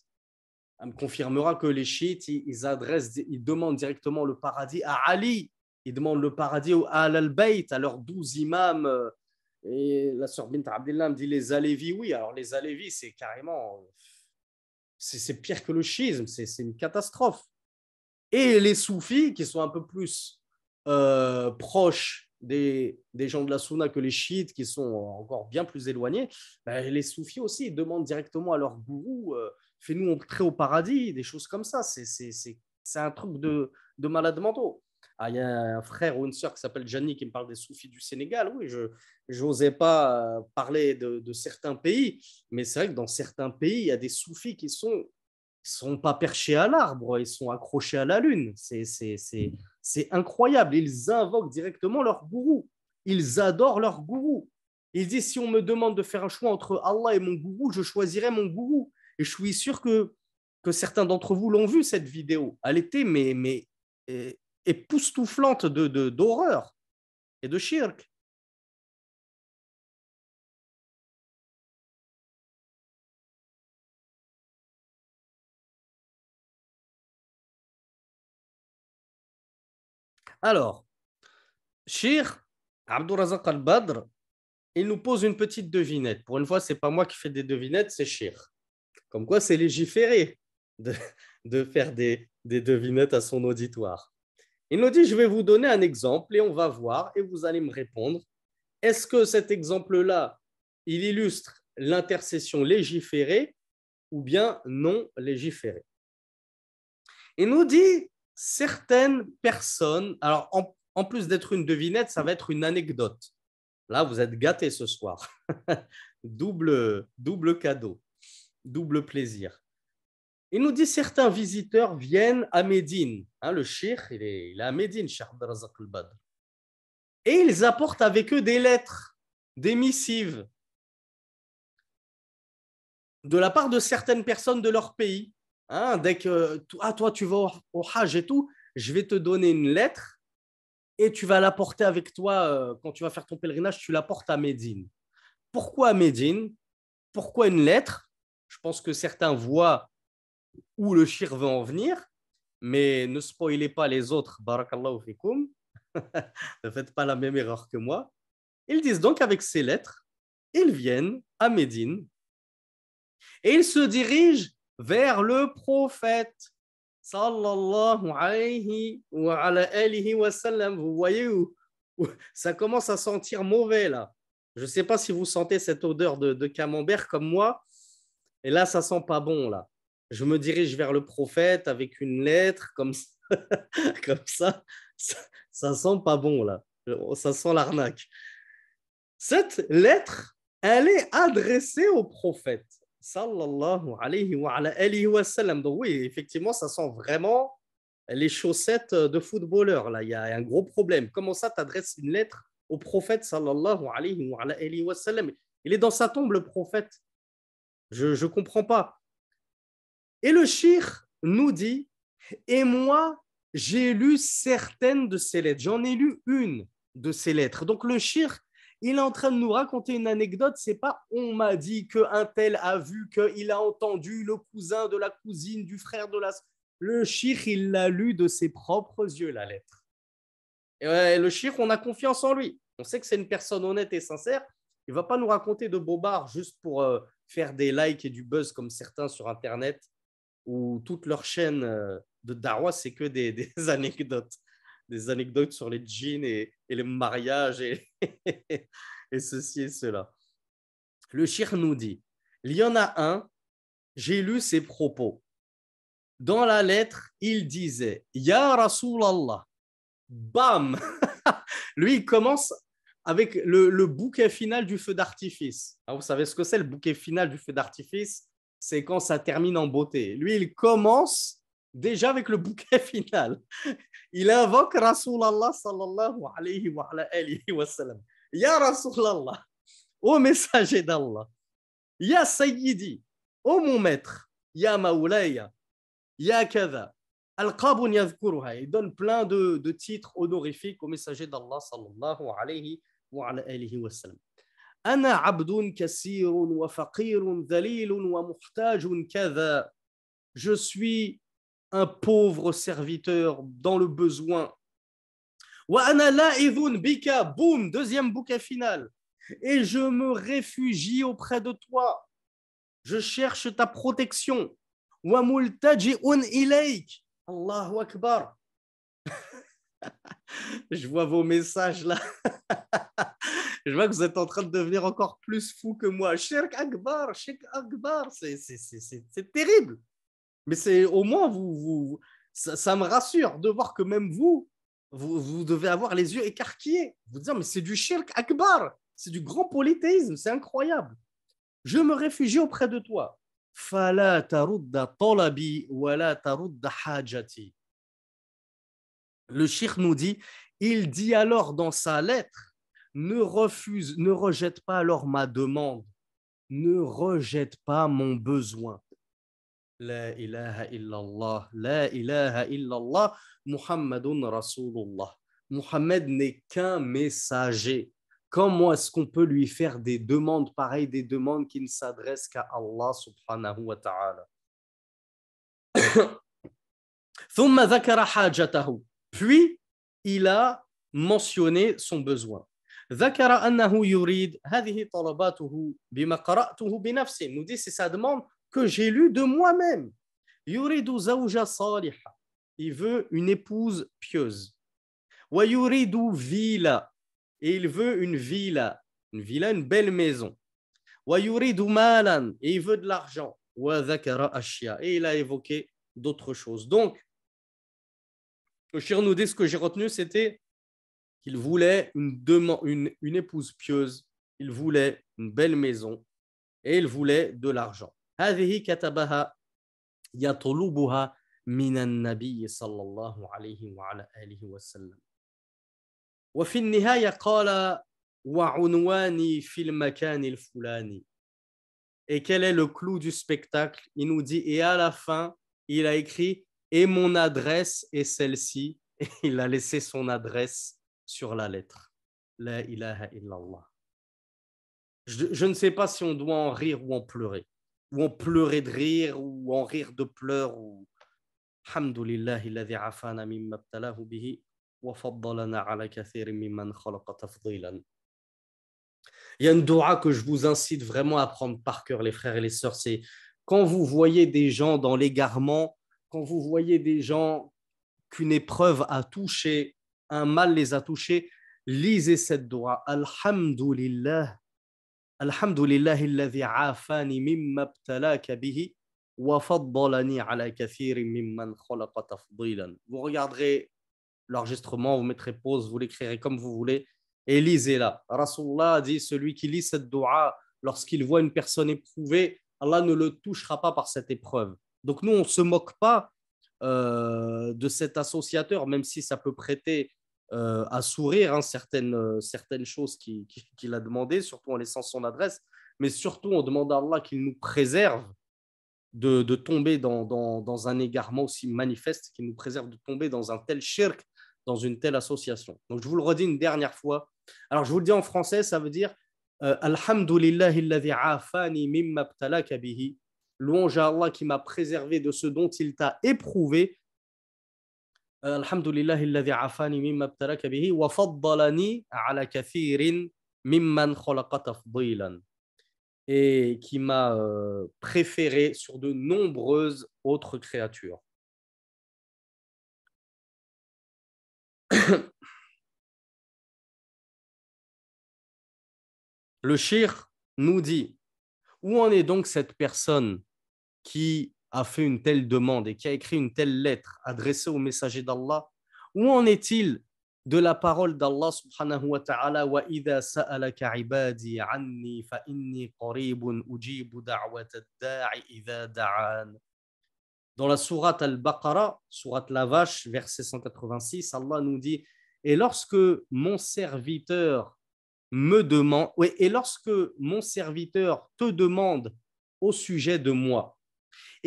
Elle me confirmera que les chiites, ils, adressent, ils demandent directement le paradis à Ali ils demandent le paradis à Al-Bayt, à leurs douze imams. Et la sœur Bint Abdullah me dit les Alévis, oui. Alors les Alévis, c'est carrément. C'est pire que le schisme, c'est une catastrophe. Et les soufis, qui sont un peu plus euh, proches des, des, gens de la Sunna que les chiites, qui sont encore bien plus éloignés, ben, les soufis aussi ils demandent directement à leur gourou euh, fais-nous entrer au paradis, des choses comme ça. C'est un truc de, de malade mentaux. Ah, il y a un frère ou une sœur qui s'appelle Gianni qui me parle des soufis du Sénégal. Oui, je n'osais pas euh, parler de, certains pays, mais c'est vrai que dans certains pays, il y a des soufis qui sont sont pas perchés à l'arbre, ils sont accrochés à la lune. C'est incroyable. Ils invoquent directement leur gourou. Ils adorent leur gourou. Ils disent si on me demande de faire un choix entre Allah et mon gourou, je choisirai mon gourou. Et je suis sûr que, que certains d'entre vous l'ont vu, cette vidéo. Elle était mais, mais époustouflante de, de, d'horreur et de shirk. Alors, Shir, Abdourazak al-Badr, il nous pose une petite devinette. Pour une fois, ce n'est pas moi qui fais des devinettes, c'est Shir. Comme quoi, c'est légiféré de, de faire des, des devinettes à son auditoire. Il nous dit, je vais vous donner un exemple et on va voir et vous allez me répondre. Est-ce que cet exemple-là, il illustre l'intercession légiférée ou bien non légiférée? Il nous dit, certaines personnes, alors en, plus d'être une devinette, ça va être une anecdote. Là, vous êtes gâtés ce soir. [LAUGHS] double, double cadeau, double plaisir. Il nous dit certains visiteurs viennent à Médine. Hein, le shir, il est, à Médine, Cheikh al-Badr. Et ils apportent avec eux des lettres, des missives de la part de certaines personnes de leur pays. Hein, dès que ah, toi, tu vas au, Hajj et tout, je vais te donner une lettre et tu vas l'apporter avec toi euh, quand tu vas faire ton pèlerinage, tu l'apportes à Médine. Pourquoi à Médine? Pourquoi une lettre? Je pense que certains voient où le shir veut en venir, mais ne spoilez pas les autres, barakallahu fikum, [LAUGHS] ne faites pas la même erreur que moi. Ils disent donc avec ces lettres, ils viennent à Médine et ils se dirigent vers le prophète. Sallallahu alayhi wa alihi wa sallam. Vous voyez où, ça commence à sentir mauvais là. Je ne sais pas si vous sentez cette odeur de, de camembert comme moi. Et là, ça sent pas bon là. Je me dirige vers le prophète avec une lettre comme ça. [LAUGHS] comme ça, ça, sent pas bon là. Ça sent l'arnaque. Cette lettre, elle est adressée au prophète. Sallallahu alayhi wa, alayhi wa sallam. Donc oui, effectivement, ça sent vraiment les chaussettes de footballeur. Là, il y a un gros problème. Comment ça, t'adresses une lettre au prophète sallallahu alayhi wa, alayhi wa sallam? Il est dans sa tombe, le prophète. Je ne comprends pas. Et le shir nous dit, et moi, j'ai lu certaines de ces lettres. J'en ai lu une de ces lettres. Donc le shir, il est en train de nous raconter une anecdote. C'est pas on m'a dit qu'un tel a vu, qu'il a entendu le cousin de la cousine, du frère de la. Le shir, il l'a lu de ses propres yeux, la lettre. Et le shir, on a confiance en lui. On sait que c'est une personne honnête et sincère. Il va pas nous raconter de bobards juste pour euh, faire des likes et du buzz comme certains sur Internet, où toute leur chaîne euh, de Darwa, c'est que des, [LAUGHS] anecdotes des anecdotes sur les jeans et, les mariages [LAUGHS] et, ceci et cela. Le shir nous dit, il y en a un, j'ai lu ses propos. Dans la lettre, il disait, Ya Rasulallah, bam [LAUGHS] Lui, il commence avec le, bouquet final du feu d'artifice. Ah, vous savez ce que c'est le bouquet final du feu d'artifice? C'est quand ça termine en beauté. Lui, il commence déjà avec le bouquet [LAUGHS] final. Il invoque Rasulallah sallallahu alayhi wa, alayhi wa sallam. Ya Rasulallah, ô messager d'Allah, Ya Sayyidi, ô mon maître, Ya Maulaya, Ya Kada, Al-Qabun yadhkuruha. Il donne plein de, de titres honorifiques au messager d'Allah sallallahu alayhi wa alayhi wa sallam. أنا عبد كثير وفقير ذليل ومحتاج كذا. Je suis un pauvre serviteur dans le besoin. bika, boum, deuxième bouquet final. Et je me réfugie auprès de toi. Je cherche ta protection. Allahu Akbar. [LAUGHS] je vois vos messages là. [LAUGHS] je vois que vous êtes en train de devenir encore plus fou que moi. Shirk Akbar, Shirk Akbar, c'est terrible. Mais c'est au moins, vous, vous ça, me rassure de voir que même vous, vous, vous devez avoir les yeux écarquillés. Vous dire, mais c'est du shirk akbar, c'est du grand polythéisme, c'est incroyable. Je me réfugie auprès de toi. Le shirk nous dit, il dit alors dans sa lettre, ne refuse, ne rejette pas alors ma demande, ne rejette pas mon besoin. La ilaha illallah, la ilaha illallah, Muhammadun Rasulullah. Muhammad n'est qu'un messager. Comment est-ce qu'on peut lui faire des demandes pareilles, des demandes qui ne s'adressent qu'à Allah subhanahu wa ta'ala? [COUGHS] Puis, il a mentionné son besoin. ذكر أنه يريد هذه طلباته بما قرأته بنفسه nous dit c'est sa demande que j'ai lu de moi-même. Yuridu zawja saliha. Il veut une épouse pieuse. Wa yuridu vila. Et il veut une villa. Une villa, une belle maison. Wa yuridu malan. Et il veut de l'argent. Wa dhakara ashya. Et il a évoqué d'autres choses. Donc, le shir nous dit ce que j'ai retenu, c'était qu'il voulait une, une, une épouse pieuse, il voulait une belle maison et il voulait de l'argent. هذه كتبها يطلبها من النبي صلى الله عليه وعلى آله وسلم وفي النهاية قال وعنواني في المكان الفلاني Et quel est le clou du spectacle Il nous dit, et à la fin, il a écrit, et mon adresse est celle-ci. Et il a laissé son adresse sur la lettre. La ilaha illallah. Je, je, ne sais pas si on doit en rire ou en pleurer, ou en pleurer de rire, ou en rire de pleurs. Il y a une doua que je vous incite vraiment à prendre par cœur, les frères et les sœurs. C'est quand vous voyez des gens dans l'égarement, quand vous voyez des gens qu'une épreuve a touché, un mal les a touchés, lisez cette dua. Alhamdulillah. Alhamdulillah afani mimma wa faddalani ala mimman khalaqa tafdilan. Vous regarderez l'enregistrement, vous mettrez pause, vous l'écrirez comme vous voulez et lisez-la. Rasulullah dit celui qui lit cette dua lorsqu'il voit une personne éprouvée, Allah ne le touchera pas par cette épreuve. Donc nous, on ne se moque pas euh, de cet associateur, même si ça peut prêter euh, à sourire hein, certaines, euh, certaines choses qu'il a demandé, surtout en laissant son adresse, mais surtout on demande à Allah qu'il nous préserve de, de tomber dans, dans, dans, un égarement aussi manifeste, qu'il nous préserve de tomber dans un tel shirk, dans une telle association. Donc je vous le redis une dernière fois. Alors je vous le dis en français, ça veut dire euh, afani mimma bihi. Louange à Allah qui m'a préservé de ce dont il t'a éprouvé. Euh, Alhamdulillahi afani mimma bihi wa faddalani ala kathirin mimman khalaqa tafdilan et qui m'a euh, préféré sur de nombreuses autres créatures. [COUGHS] Le shir nous dit où en est donc cette personne qui a fait une telle demande et qui a écrit une telle lettre adressée au messager d'Allah Où en est-il de la parole d'Allah subhanahu wa ta'ala wa idha sa'alaka ibadi anni fa inni qaribun ujibu da'i idha da'an. Dans la sourate Al-Baqarah, sourate la vache, verset 186, Allah nous dit Et lorsque mon serviteur me demande, et lorsque mon serviteur te demande au sujet de moi,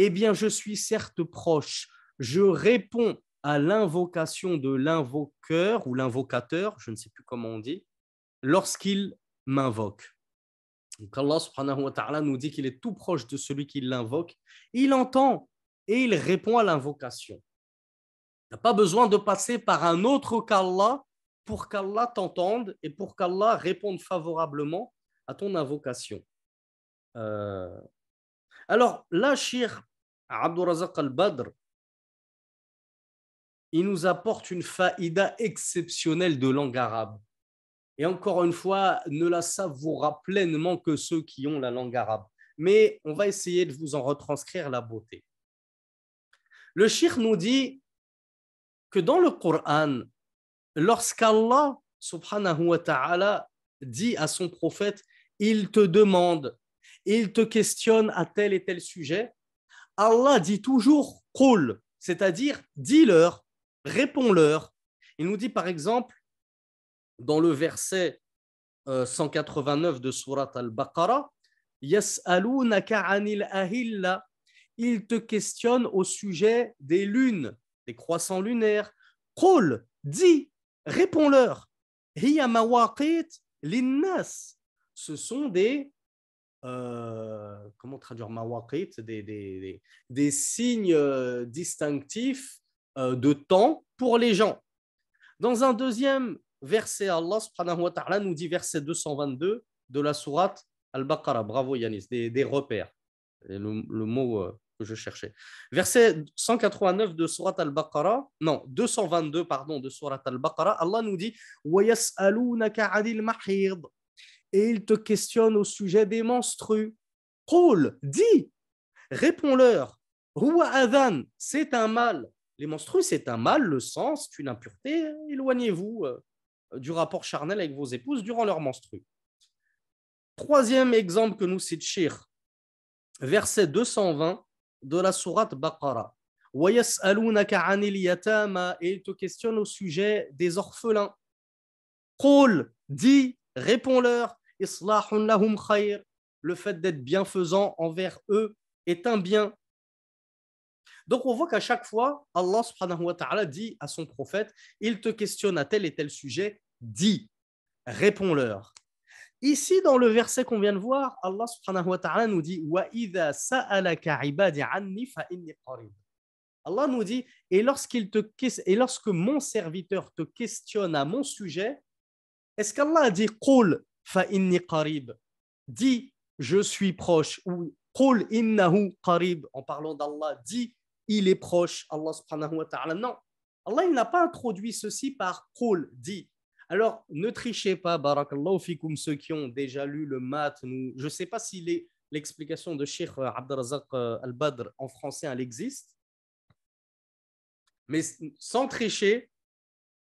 eh bien, je suis certes proche, je réponds à l'invocation de l'invoqueur ou l'invocateur, je ne sais plus comment on dit, lorsqu'il m'invoque. Donc Allah subhanahu wa ta'ala nous dit qu'il est tout proche de celui qui l'invoque. Il entend et il répond à l'invocation. Il n'a pas besoin de passer par un autre qu'Allah pour qu'Allah t'entende et pour qu'Allah réponde favorablement à ton invocation. Euh, alors là, Shir Abdurazak al-Badr, il nous apporte une faïda exceptionnelle de langue arabe. Et encore une fois, ne la savoura pleinement que ceux qui ont la langue arabe. Mais on va essayer de vous en retranscrire la beauté. Le shir nous dit que dans le Coran, lorsqu'Allah subhanahu wa ta'ala dit à son prophète, il te demande, il te questionne à tel et tel sujet, Allah dit toujours qul, c'est-à-dire dis-leur, réponds-leur. Il nous dit par exemple dans le verset 189 euh, de Surat al-Baqarah, Yas'alunaka anil ahilla. Il te questionne au sujet des lunes, des croissants lunaires. Qul, dis, réponds-leur. Hiya linnas. Ce sont des euh, comment traduire mawaqit? Des, des, des, signes euh, distinctifs euh, de temps pour les gens. Dans un deuxième verset, Allah subhanahu wa ta'ala nous dit, verset 222 de la sourate Al-Baqarah. Bravo Yanis, des, repères. Le, le, mot que je cherchais. Verset 189 de sourate Al-Baqarah, non, 222, pardon, de sourate Al-Baqarah, Allah nous dit Et il te questionne au sujet des menstrues. Qul, dis, réponds-leur. Adhan, c'est un mal les menstrues, c'est un mal, le sang, c'est une impureté. Éloignez-vous euh, du rapport charnel avec vos épouses durant leur menstrues. Troisième exemple que nous cite Shir, verset 220 de la sourate Baqarah. Et il te questionne au sujet des orphelins. Qul, dis, réponds-leur, le fait d'être bienfaisant envers eux est un bien. Donc on voit qu'à chaque fois, Allah subhanahu wa ta'ala dit à son prophète, il te questionne à tel et tel sujet, dis, réponds-leur. Ici, dans le verset qu'on vient de voir, Allah subhanahu wa ta'ala nous dit. Allah nous dit et, lorsqu'il te, et lorsque mon serviteur te questionne à mon sujet, est-ce qu'Allah a dit Qul fa inni qarib? Dis, je suis proche ou Qul innahu qarib, en parlant d'Allah, dit il est proche, Allah subhanahu wa ta'ala. Non, Allah il n'a pas introduit ceci par Qul, dit. Alors, ne trichez pas, barakallahu fikum, ceux qui ont déjà lu le mat. je ne sais pas si l'explication de Sheikh Abdelrazak euh, Al-Badr en français, elle existe. Mais sans tricher,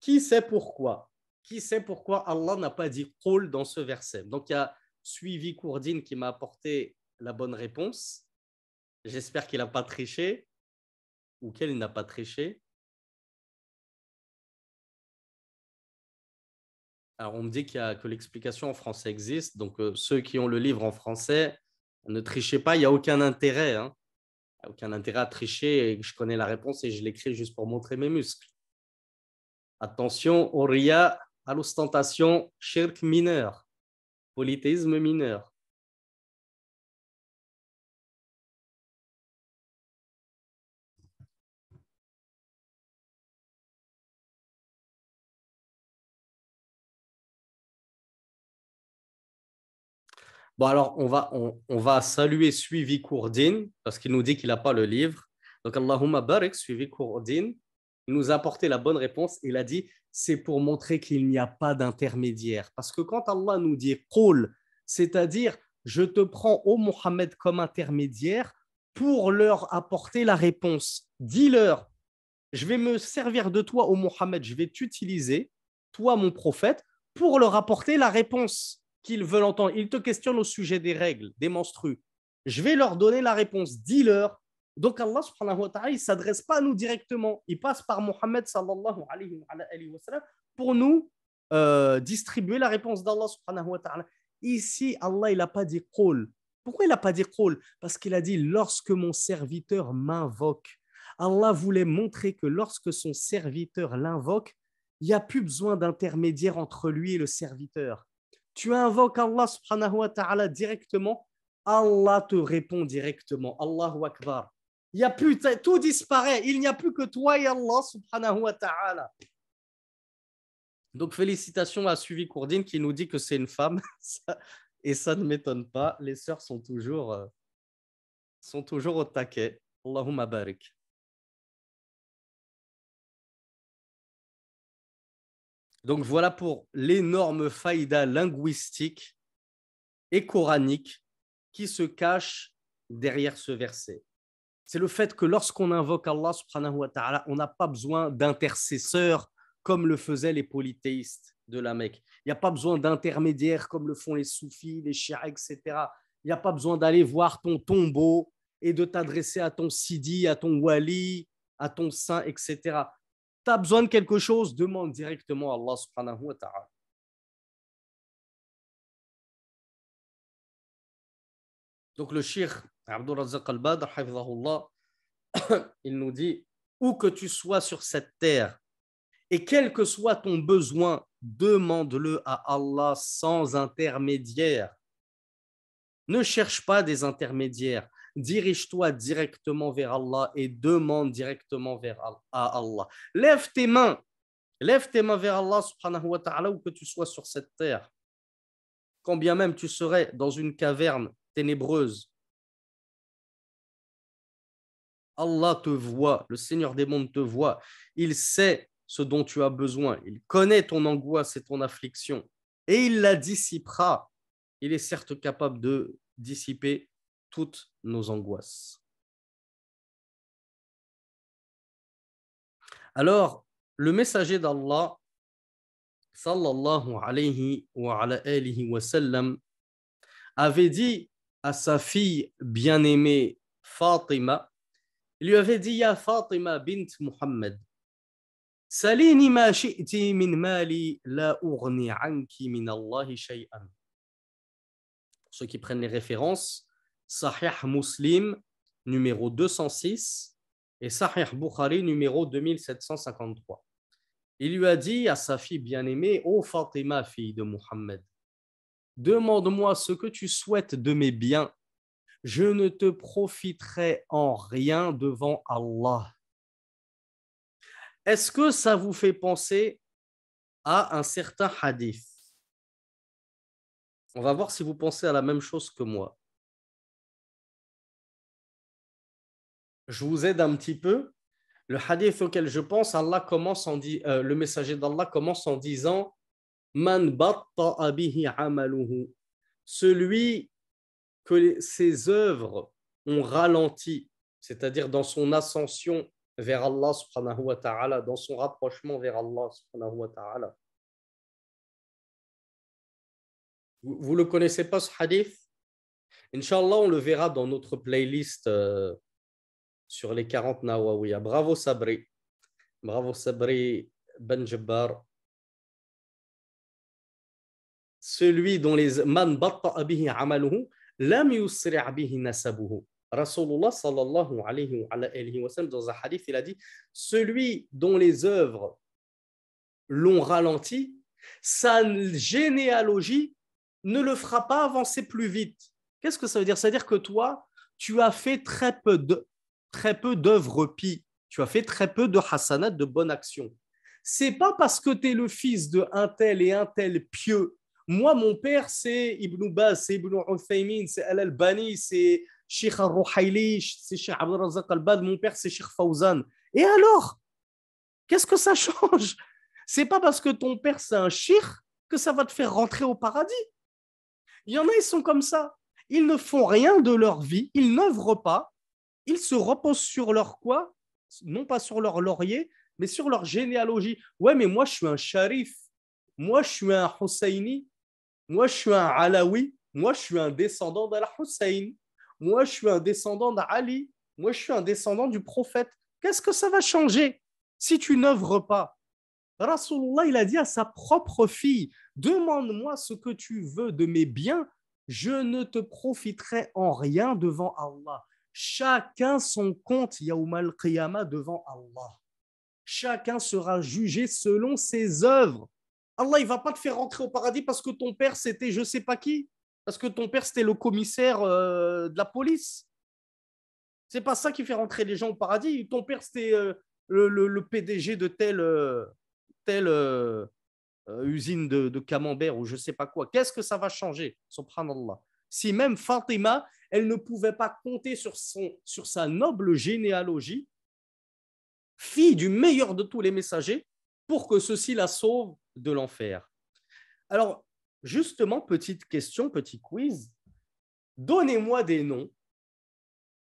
qui sait pourquoi? Qui sait pourquoi Allah n'a pas dit Qul dans ce verset Donc, il y a suivi Kourdine qui m'a apporté la bonne réponse. J'espère qu'il n'a pas triché ou qu'elle n'a pas triché. Alors, on me dit a, que l'explication en français existe. Donc, euh, ceux qui ont le livre en français, ne trichez pas, il n'y a aucun intérêt. Hein. N'y a aucun intérêt à tricher. Je connais la réponse et je l'écris juste pour montrer mes muscles. Attention au ria, à l'ostentation, shirk mineur, polythéisme mineur. Bon, alors, on va, on, va saluer Suivi Kourdine parce qu'il nous dit qu'il n'a pas le livre. Donc, Allahumma barik, Suivi Kourdine. Nous a apporté la bonne réponse. Il a dit c'est pour montrer qu'il n'y a pas d'intermédiaire. Parce que quand Allah nous dit Qul, c'est-à-dire je te prends au Mohammed comme intermédiaire pour leur apporter la réponse. Dis-leur, je vais me servir de toi au Mohammed, je vais t'utiliser, toi mon prophète, pour leur apporter la réponse qu'ils veulent entendre. Ils te questionnent au sujet des règles, des menstrues. Je vais leur donner la réponse. Dis-leur. Donc Allah subhanahu wa ta'ala, il ne s'adresse pas à nous directement. Il passe par Mohammed sallallahu alayhi wa sallam pour nous euh, distribuer la réponse d'Allah subhanahu wa ta'ala. Ici, Allah, il n'a pas dit qul. Pourquoi il n'a pas dit qul? Parce qu'il a dit lorsque mon serviteur m'invoque. Allah voulait montrer que lorsque son serviteur l'invoque, il n'y a plus besoin d'intermédiaire entre lui et le serviteur tu invoques Allah subhanahu wa ta'ala directement, Allah te répond directement. Allahu Akbar. Il y a plus, tout disparaît. Il n'y a plus que toi et Allah subhanahu wa ta'ala. Donc, félicitations à Suivi Kourdine qui nous dit que c'est une femme. [LAUGHS] et ça ne m'étonne pas. Les sœurs sont toujours, euh, sont toujours au taquet. Allahumma. Donc voilà pour l'énorme faïda linguistique et coranique qui se cache derrière ce verset. C'est le fait que lorsqu'on invoque Allah subhanahu wa ta'ala, on n'a pas besoin d'intercesseurs comme le faisaient les polythéistes de la Mecque. Il n'y a pas besoin d'intermédiaires comme le font les soufis, les chiites, etc. Il n'y a pas besoin d'aller voir ton tombeau et de t'adresser à ton sidi, à ton wali, à ton saint, etc tu as besoin de quelque chose, demande directement à Allah subhanahu wa ta'ala. Donc le shir Abdul al-Badr, [COUGHS] il nous dit où que tu sois sur cette terre et quel que soit ton besoin, demande-le à Allah sans intermédiaire. Ne cherche pas des intermédiaires dirige-toi directement vers Allah et demande directement vers Allah. Lève tes mains, lève tes mains vers Allah subhanahu wa ta'ala où que tu sois sur cette terre. Quand bien même tu serais dans une caverne ténébreuse, Allah te voit, le Seigneur des mondes te voit, il sait ce dont tu as besoin, il connaît ton angoisse et ton affliction, et il la dissipera. Il est certes capable de dissiper toutes nos angoisses. Alors, le messager d'Allah, sallallahu alayhi wa, alayhi wa sallam, avait dit à sa fille bien-aimée Fatima, il lui avait dit Ya Fatima bint Muhammad, Salini ma shi'ti min mali la urni anki min shay'an. Ceux qui prennent les références, Sahih Muslim numéro 206 et Sahih Bukhari numéro 2753. Il lui a dit à sa fille bien-aimée, Ô Fatima, fille de Muhammad, demande-moi ce que tu souhaites de mes biens. Je ne te profiterai en rien devant Allah. Est-ce que ça vous fait penser à un certain hadith? On va voir si vous pensez à la même chose que moi. je vous aide un petit peu. Le hadith auquel je pense, Allah commence en euh, le messager d'Allah commence en disant Man bihi amaluhu. Celui que ses œuvres ont ralenti, c'est-à-dire dans son ascension vers Allah subhanahu wa ta'ala, dans son rapprochement vers Allah subhanahu wa ta'ala. Vous ne le connaissez pas ce hadith? Inch'Allah, on le verra dans notre playlist euh, sur les 40 Nawawiya. Bravo Sabri. Bravo Sabri Ben Jabbar. Celui dont les man lam. Rasulullah dans un hadith il a dit celui dont les œuvres l'ont ralenti sa généalogie ne le fera pas avancer plus vite. Qu'est-ce que ça veut dire? C'est-à-dire que toi, tu as fait très peu de très d'œuvres pi. Tu as fait très peu de hasanat, de bonnes actions. C'est pas parce que tu es le fils de un tel et un tel pieux. Moi, mon père, c'est Ibn Baz, c'est Ibn Uthaymin, c'est Al-Albani, c'est Sheikh Al-Ruhayli, c'est Sheikh Abdel Al-Bad, mon père, c'est Sheikh Fawzan. Et alors Qu'est-ce que ça [LAUGHS] change? C'est pas parce que ton père, c'est un sheikh que ça va te faire rentrer au paradis. Il y en a, ils sont comme ça. Ils ne font rien de leur vie, ils n'œuvrent pas, ils se reposent sur leur quoi? Non pas sur leur laurier, mais sur leur généalogie. Ouais, mais moi, je suis un sharif. Moi, je suis un Husseini. Moi, je suis un Alawi. Moi, je suis un descendant d'Al-Hussein. Moi, je suis un descendant d'Ali. Moi, je suis un descendant du prophète. Qu'est-ce que ça va changer si tu n'œuvres pas? Rasulullah, il a dit à sa propre fille Demande-moi ce que tu veux de mes biens, je ne te profiterai en rien devant Allah. Chacun son compte Yawmal Qiyamah devant Allah. Chacun sera jugé selon ses œuvres. Allah, il va pas te faire rentrer au paradis parce que ton père, c'était je sais pas qui. Parce que ton père, c'était le commissaire euh, de la police. C'est pas ça qui fait rentrer les gens au paradis. Ton père, c'était euh, le, PDG de telle, euh, usine de, camembert ou je sais pas quoi. Qu'est-ce que ça va changer? Subhanallah. Si même Fatima, elle ne pouvait pas compter sur, sur sa noble généalogie, fille du meilleur de tous les messagers, pour que ceci la sauve de l'enfer. Alors, justement, petite question, petit quiz. Donnez-moi des noms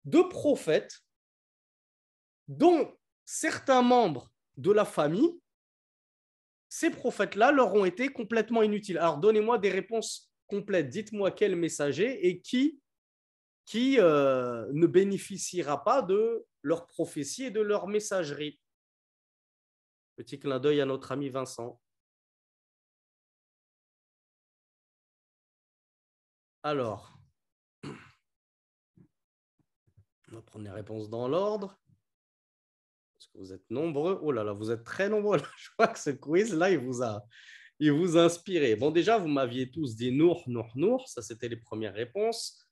de prophètes dont certains membres de la famille, ces prophètes-là leur ont été complètement inutiles. Alors, donnez-moi des réponses complètes. Dites-moi quel messager et qui euh, ne bénéficiera pas de leur prophétie et de leur messagerie. Petit clin d'œil à notre ami Vincent. Alors, on va prendre les réponses dans l'ordre. Parce que vous êtes nombreux. Oh là là, vous êtes très nombreux. [LAUGHS] Je crois que ce quiz-là, il vous a, il vous inspiré. Bon, déjà, vous m'aviez tous dit Nour, Nour, Nour. Ça, c'était les premières réponses.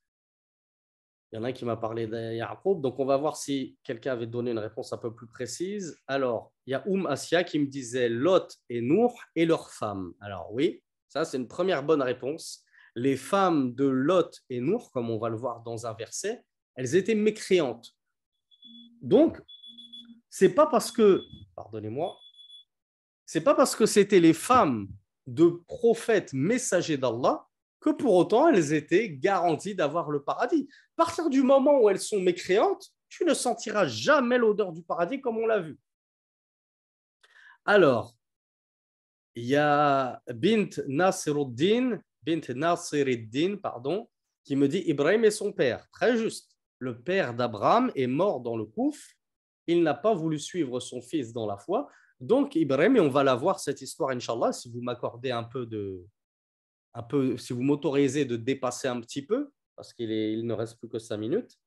Il y en a un qui m'a parlé d'Yaqub. Donc, on va voir si quelqu'un avait donné une réponse un peu plus précise. Alors, il y a Oum Asia qui me disait Lot et Nour et leurs femmes. Alors, oui, ça, c'est une première bonne réponse. Les femmes de Lot et Nour, comme on va le voir dans un verset, elles étaient mécréantes. Donc, c'est pas parce que, pardonnez-moi, c'est pas parce que c'était les femmes de prophètes messagers d'Allah que pour autant elles étaient garanties d'avoir le paradis. À partir du moment où elles sont mécréantes, tu ne sentiras jamais l'odeur du paradis comme on l'a vu. Alors, il y a Bint Nasiruddin, Bint pardon, qui me dit Ibrahim est son père. Très juste. Le père d'Abraham est mort dans le Kouf. Il n'a pas voulu suivre son fils dans la foi. Donc, Ibrahim, et on va la voir cette histoire, Inch'Allah, si vous m'accordez un peu de, un peu, si vous m'autorisez de dépasser un petit peu, parce qu'il il ne reste plus que cinq minutes.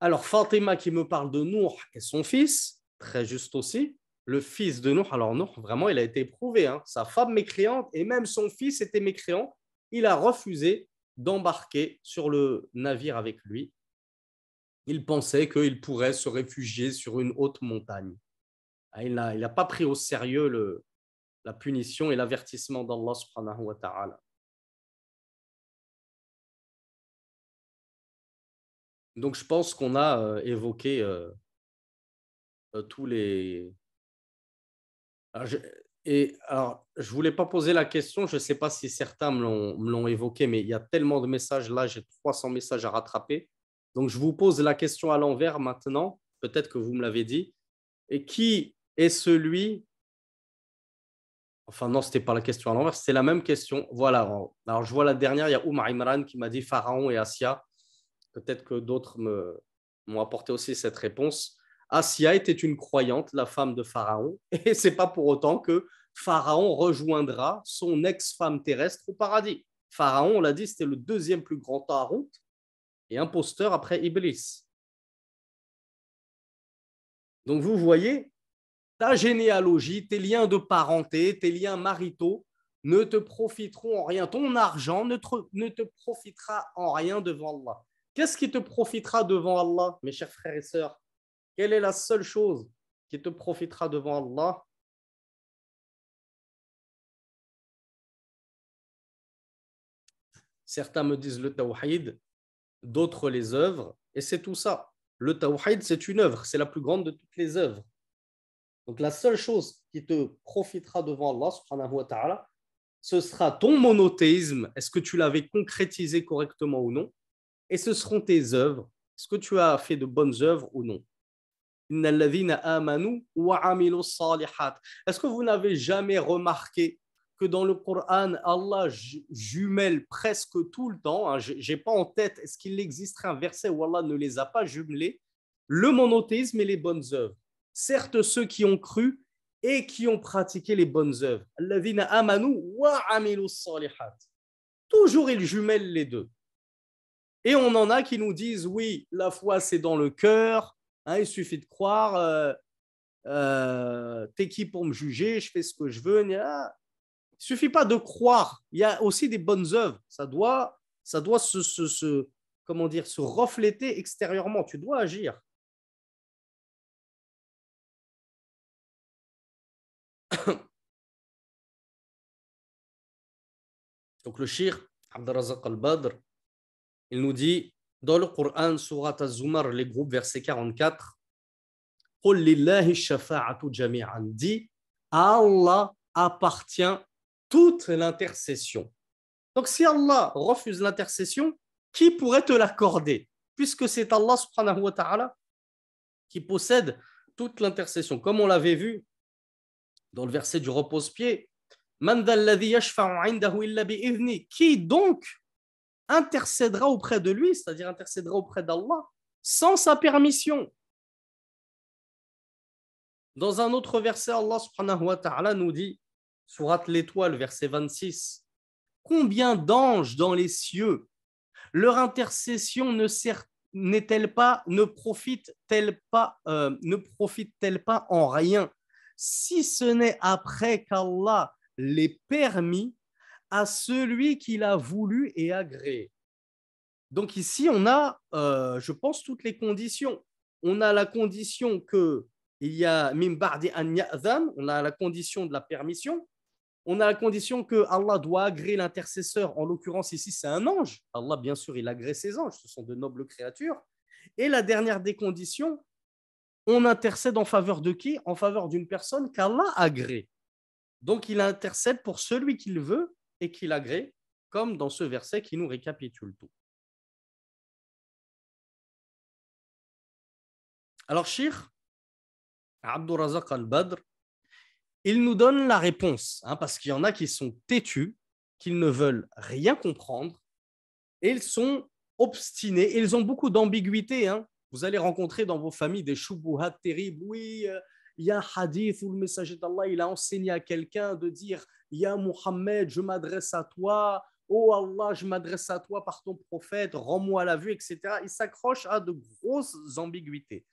Alors, Fatima qui me parle de Nour et son fils, très juste aussi, le fils de Nour. Alors, Nour, vraiment, il a été éprouvé. Hein. Sa femme mécréante et même son fils était mécréant. Il a refusé d'embarquer sur le navire avec lui. Il pensait qu'il pourrait se réfugier sur une haute montagne. Ah, il n'a pas pris au sérieux la punition et l'avertissement d'Allah subhanahu wa ta'ala. Donc, je pense qu'on a euh, évoqué euh, euh, tous les. Je... Et je voulais pas poser la question, je ne sais pas si certains me l'ont évoqué, mais il y a tellement de messages là, j'ai 300 messages à rattraper. Donc, je vous pose la question à l'envers maintenant, peut-être que vous me l'avez dit. Et qui est celui Enfin, non, ce n'était pas la question à l'envers, c'était la même question. Voilà. Alors, je vois la dernière, il y a Oumar Imran qui m'a dit Pharaon et Asia. Peut-être que d'autres m'ont apporté aussi cette réponse. Asia était une croyante, la femme de Pharaon, [LAUGHS] et ce n'est pas pour autant que Pharaon rejoindra son ex-femme terrestre au paradis. Pharaon, on l'a dit, c'était le deuxième plus grand Tarout et imposteur après Iblis. Donc vous voyez, ta généalogie, tes liens de parenté, tes liens maritaux ne te profiteront en rien. Ton argent ne te, profitera en rien devant Allah. Qu'est-ce qui te profitera devant Allah, mes chers frères et sœurs? Quelle est la seule chose qui te profitera devant Allah? Certains me disent le tawhid, d'autres les œuvres, et c'est tout ça. Le tawhid, c'est une œuvre, c'est la plus grande de toutes les œuvres. Donc la seule chose qui te profitera devant Allah, subhanahu wa ta'ala, ce sera ton monothéisme, est-ce que tu l'avais concrétisé correctement ou non, et ce seront tes œuvres, est-ce que tu as fait de bonnes œuvres ou non? Est-ce que vous n'avez jamais remarqué que dans le Coran, Allah jumelle presque tout le temps, hein, je n'ai pas en tête, est-ce qu'il existerait un verset où Allah ne les a pas jumelés, le monothéisme et les bonnes œuvres certes ceux qui ont cru et qui ont pratiqué les bonnes œuvres. Toujours ils jumellent les deux. Et on en a qui nous disent oui, la foi c'est dans le cœur, hein, il suffit de croire, euh, euh, t'es qui pour me juger, je fais ce que je veux. Il ne suffit pas de croire, il y a aussi des bonnes œuvres. Ça doit, ça doit se, comment dire, se refléter extérieurement, tu dois agir. [COUGHS] Donc le shir, Abdelrazak al-Badr, il nous dit dans le Coran, Surat Az-Zumar, les groupes, verset 44, dit à Allah appartient toute l'intercession. Donc si Allah refuse l'intercession, qui pourrait te l'accorder? Puisque c'est Allah subhanahu wa ta'ala qui possède toute l'intercession. Comme on l'avait vu dans le verset du repose-pied, qui donc intercédera auprès de lui, c'est-à-dire intercédera auprès d'Allah, sans sa permission. Dans un autre verset, Allah subhanahu wa ta'ala nous dit, surat l'étoile, verset 26, Combien d'anges dans les cieux, leur intercession ne n'est-elle pas, ne profite-t-elle pas, euh, ne profite-t-elle pas en rien, si ce n'est après qu'Allah les permis à celui qui l'a voulu et agréé. Donc ici, on a, euh, je pense, toutes les conditions. On a la condition que il y a on a la condition de la permission, on a la condition que Allah doit agréer l'intercesseur, en l'occurrence ici c'est un ange. Allah bien sûr il agrée ses anges, ce sont de nobles créatures. Et la dernière des conditions, on intercède en faveur de qui? En faveur d'une personne qu'Allah agrée. Donc il intercède pour celui qu'il veut et qu'il agrée, comme dans ce verset qui nous récapitule tout. Alors, Shir, Abdurazak al-Badr, il nous donne la réponse, hein, parce qu'il y en a qui sont têtus, qui ne veulent rien comprendre, et ils sont obstinés, ils ont beaucoup d'ambiguïté. Hein. Vous allez rencontrer dans vos familles des choubouhats terribles. Oui, euh, il y a un hadith où le messager d'Allah il a enseigné à quelqu'un de dire Ya Muhammad, je m'adresse à toi, oh Allah, je m'adresse à toi par ton prophète, rends-moi la vue, etc. Il s'accroche à de grosses ambiguïtés.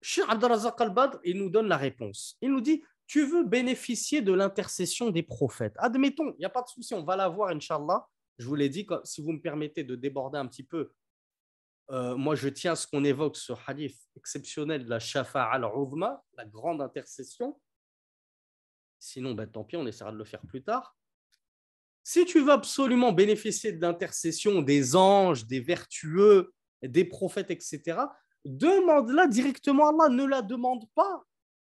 Cheikh Abdelrazak al-Badr, il nous donne la réponse. Il nous dit Tu veux bénéficier de l'intercession des prophètes Admettons, il n'y a pas de souci, on va la voir, Inch'Allah. Je vous l'ai dit, si vous me permettez de déborder un petit peu euh, moi, je tiens à ce qu'on évoque ce hadith exceptionnel de la Shafa al-Uzma, la grande intercession. Sinon, ben, tant pis, on essaiera de le faire plus tard. Si tu veux absolument bénéficier de l'intercession des anges, des vertueux, des prophètes, etc., demande-la directement à Allah. Ne la demande pas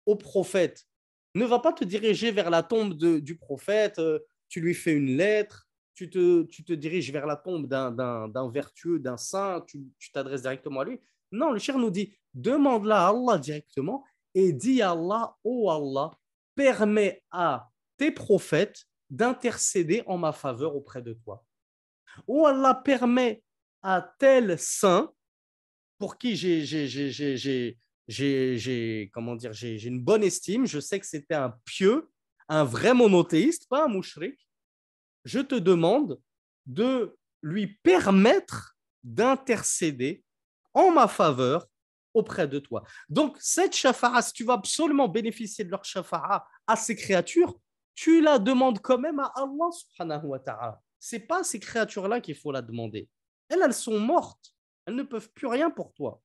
au prophète. Ne va pas te diriger vers la tombe du prophète, euh, tu lui fais une lettre, tu te, diriges vers la tombe d'un vertueux, d'un saint, tu t'adresses directement à lui. Non, le cher nous dit, demande-la à Allah directement et dis à Allah, oh Allah, permets à tes prophètes d'intercéder en ma faveur auprès de toi. Oh Allah, permet à tel saint pour qui j'ai une bonne estime, je sais que c'était un pieux, un vrai monothéiste, pas un mouchrik. Je te demande de lui permettre d'intercéder en ma faveur auprès de toi. Donc, cette shafa'a, si tu vas absolument bénéficier de leur shafa'a à ces créatures, tu la demandes quand même à Allah subhanahu wa ta'ala. Ce n'est pas ces créatures-là qu'il faut la demander. Elles, elles sont mortes. Elles ne peuvent plus rien pour toi.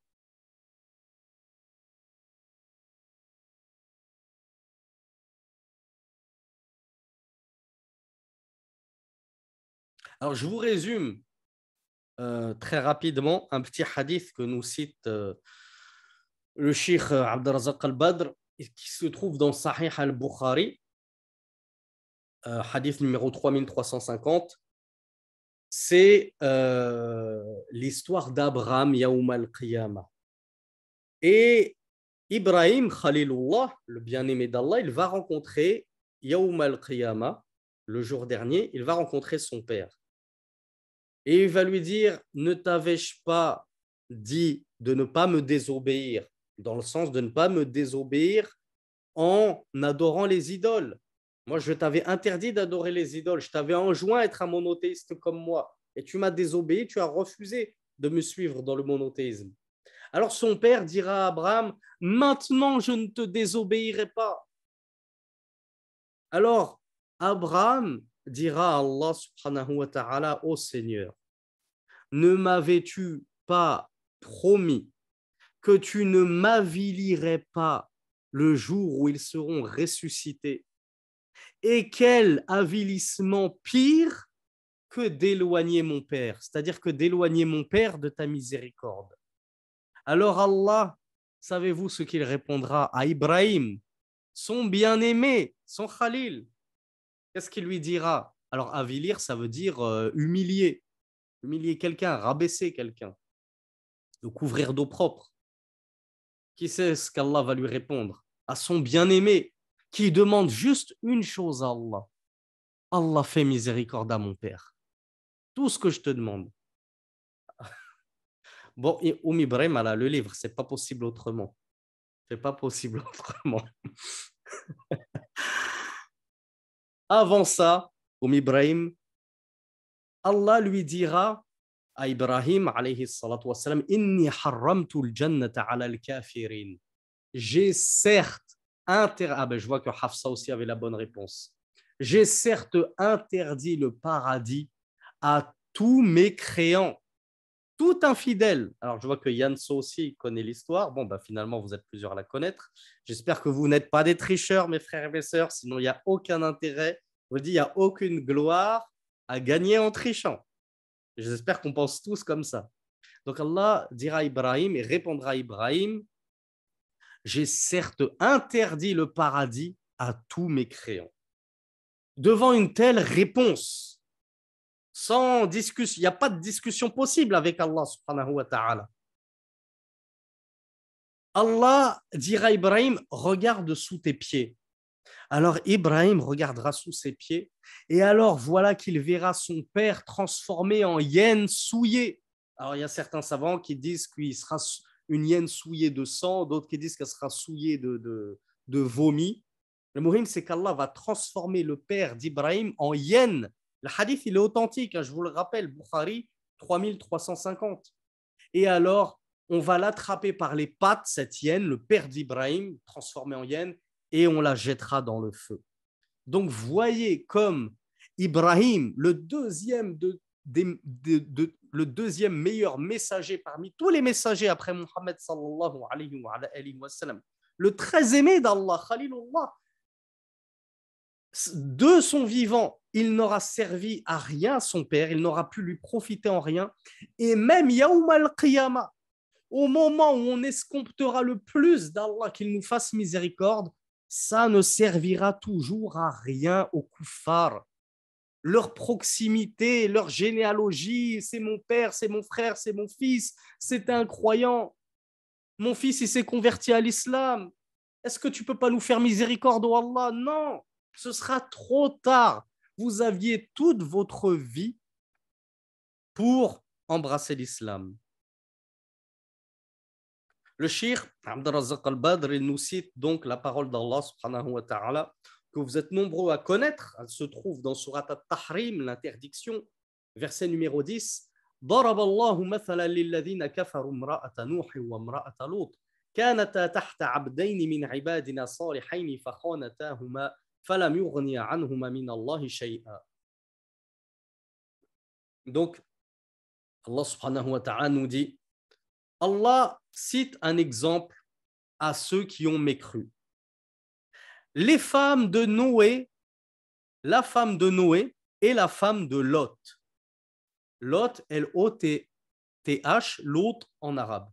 Alors, je vous résume euh, très rapidement un petit hadith que nous cite euh, le Sheikh Abdelrazak al-Badr, qui se trouve dans Sahih al-Bukhari, euh, hadith numéro 3350. C'est l'histoire d'Abraham Yaoum al-Qiyamah. Et Ibrahim Khalilullah, le bien-aimé d'Allah, il va rencontrer Yaoum al-Qiyamah, le jour dernier, il va rencontrer son père. Et il va lui dire, ne t'avais-je pas dit de ne pas me désobéir, dans le sens de ne pas me désobéir en adorant les idoles. Moi, je t'avais interdit d'adorer les idoles, je t'avais enjoint à être un monothéiste comme moi, et tu m'as désobéi, tu as refusé de me suivre dans le monothéisme. Alors son père dira à Abraham, maintenant je ne te désobéirai pas. Alors Abraham dira à Allah subhanahu wa ta'ala, ô Seigneur, ne m'avais-tu pas promis que tu ne m'avilirais pas le jour où ils seront ressuscités Et quel avilissement pire que d'éloigner mon Père, c'est-à-dire que d'éloigner mon Père de ta miséricorde. Alors Allah, savez-vous ce qu'il répondra à Ibrahim, son bien-aimé, son Khalil? Qu'est-ce qu'il lui dira? Alors, avilir, ça veut dire euh, humilier. Humilier quelqu'un, rabaisser quelqu'un. Le couvrir d'eau propre. Qui sait ce qu'Allah va lui répondre À son bien-aimé, qui demande juste une chose à Allah. Allah fait miséricorde à mon Père. Tout ce que je te demande. [LAUGHS] Bon, Oum Ibrahim, a le livre, c'est pas possible autrement. C'est pas possible [LAUGHS] autrement. Avant ça, Oum Ibrahim, Allah lui dira Ibrahim, alayhi salatu Inni al-kafirin. J'ai certes interdit, je le paradis à tous mes créants, tout infidèle. Alors je vois que Yanso aussi connaît l'histoire. Bon, ben finalement, vous êtes plusieurs à la connaître. J'espère que vous n'êtes pas des tricheurs, mes frères et mes sœurs, sinon il n'y a aucun intérêt vous dit, il n'y a aucune gloire à gagner en trichant. J'espère qu'on pense tous comme ça. Donc Allah dira à Ibrahim et répondra à Ibrahim, j'ai certes interdit le paradis à tous mes créants. Devant une telle réponse, sans discussion, il n'y a pas de discussion possible avec Allah subhanahu wa ta'ala. Allah dira à Ibrahim, regarde sous tes pieds. Alors Ibrahim regardera sous ses pieds, et alors voilà qu'il verra son père transformé en hyène souillée. Alors il y a certains savants qui disent qu'il sera une hyène souillée de sang, d'autres qui disent qu'elle sera souillée de, de, vomi. Le mourim, c'est qu'Allah va transformer le père d'Ibrahim en hyène. Le hadith, il est authentique, hein, je vous le rappelle, Bukhari 3350. Et alors, on va l'attraper par les pattes, cette hyène, le père d'Ibrahim, transformé en hyène, et on la jettera dans le feu. Donc voyez comme Ibrahim, le deuxième, de, le deuxième meilleur messager parmi tous les messagers après sallam, le très aimé d'Allah, Khalilullah, de son vivant, il n'aura servi à rien son père, il n'aura pu lui profiter en rien. Et même Yaoum al-Qiyamah, au moment où on escomptera le plus d'Allah qu'il nous fasse miséricorde, ça ne servira toujours à rien aux kuffars. Leur proximité, leur généalogie, c'est mon père, c'est mon frère, c'est mon fils, c'est un croyant. Mon fils, il s'est converti à l'islam. Est-ce que tu peux pas nous faire miséricorde, oh Allah? Non, ce sera trop tard. Vous aviez toute votre vie pour embrasser l'islam. Le shir, Abdelrazak al-Badr, nous cite donc la parole d'Allah subhanahu wa ta'ala que vous êtes nombreux à connaître. Elle se trouve dans Surat al-Tahrim, l'interdiction, verset numéro 10. ضرب الله مثلا للذين كفروا امرأة نوح وامرأة لوط كانتا تحت عبدين من عبادنا صالحين فخانتاهما فلم يغني عنهما من الله شيئا Donc, Allah subhanahu wa ta'ala nous dit Allah cite un exemple à ceux qui ont mécru. Les femmes de Noé, la femme de Noé et la femme de Lot. Lot, L-O-T-H, l'autre en arabe.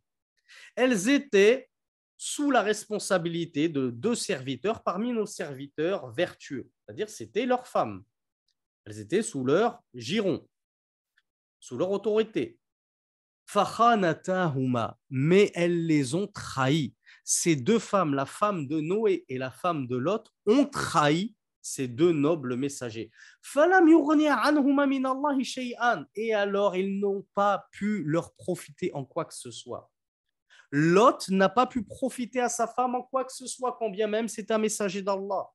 Elles étaient sous la responsabilité de deux serviteurs parmi nos serviteurs vertueux, c'est-à-dire c'était leurs femmes. Elles étaient sous leur giron, sous leur autorité mais elles les ont trahis. Ces deux femmes, la femme de Noé et la femme de Lot, ont trahi ces deux nobles messagers. Et alors, ils n'ont pas pu leur profiter en quoi que ce soit. Lot n'a pas pu profiter à sa femme en quoi que ce soit, quand bien même c'est un messager d'Allah.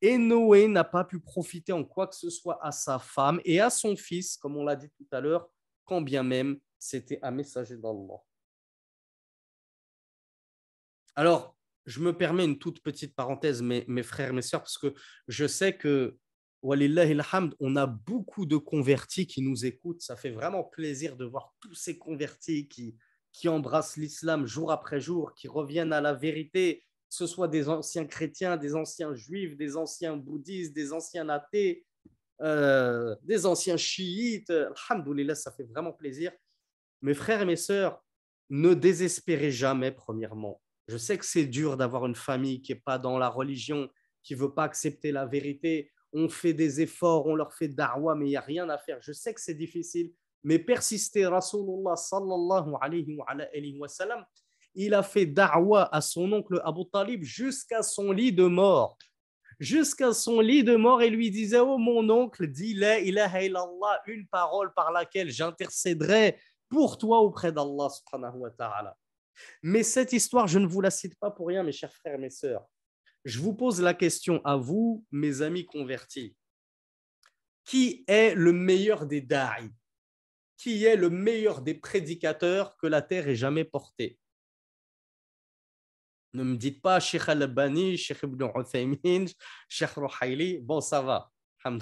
Et Noé n'a pas pu profiter en quoi que ce soit à sa femme et à son fils, comme on l'a dit tout à l'heure, quand bien même c'était un messager d'Allah. Alors, je me permets une toute petite parenthèse, mes, frères, mes sœurs, parce que je sais que, on a beaucoup de convertis qui nous écoutent. Ça fait vraiment plaisir de voir tous ces convertis qui, qui embrassent l'islam jour après jour, qui reviennent à la vérité, que ce soit des anciens chrétiens, des anciens juifs, des anciens bouddhistes, des anciens athées, euh, des anciens chiites. Alhamdoulilah, ça fait vraiment plaisir. Mes frères et mes sœurs, ne désespérez jamais, premièrement. Je sais que c'est dur d'avoir une famille qui n'est pas dans la religion, qui ne veut pas accepter la vérité. On fait des efforts, on leur fait darwa, mais il n'y a rien à faire. Je sais que c'est difficile, mais persistez. Rasulullah sallallahu alayhi wa, sallam, il a fait darwa à son oncle Abu Talib jusqu'à son lit de mort. Jusqu'à son lit de mort et lui disait Oh mon oncle, dis la ilaha illallah, une parole par laquelle j'intercéderai pour toi auprès d'Allah subhanahu wa ta'ala. Mais cette histoire, je ne vous la cite pas pour rien, mes chers frères et mes sœurs. Je vous pose la question à vous, mes amis convertis. Qui est le meilleur des da'i? Qui est le meilleur des prédicateurs que la terre ait jamais porté? Ne me dites pas Sheikh Al-Bani, Sheikh Ibn Uthaymin, Sheikh Ruhaili. Bon, ça va.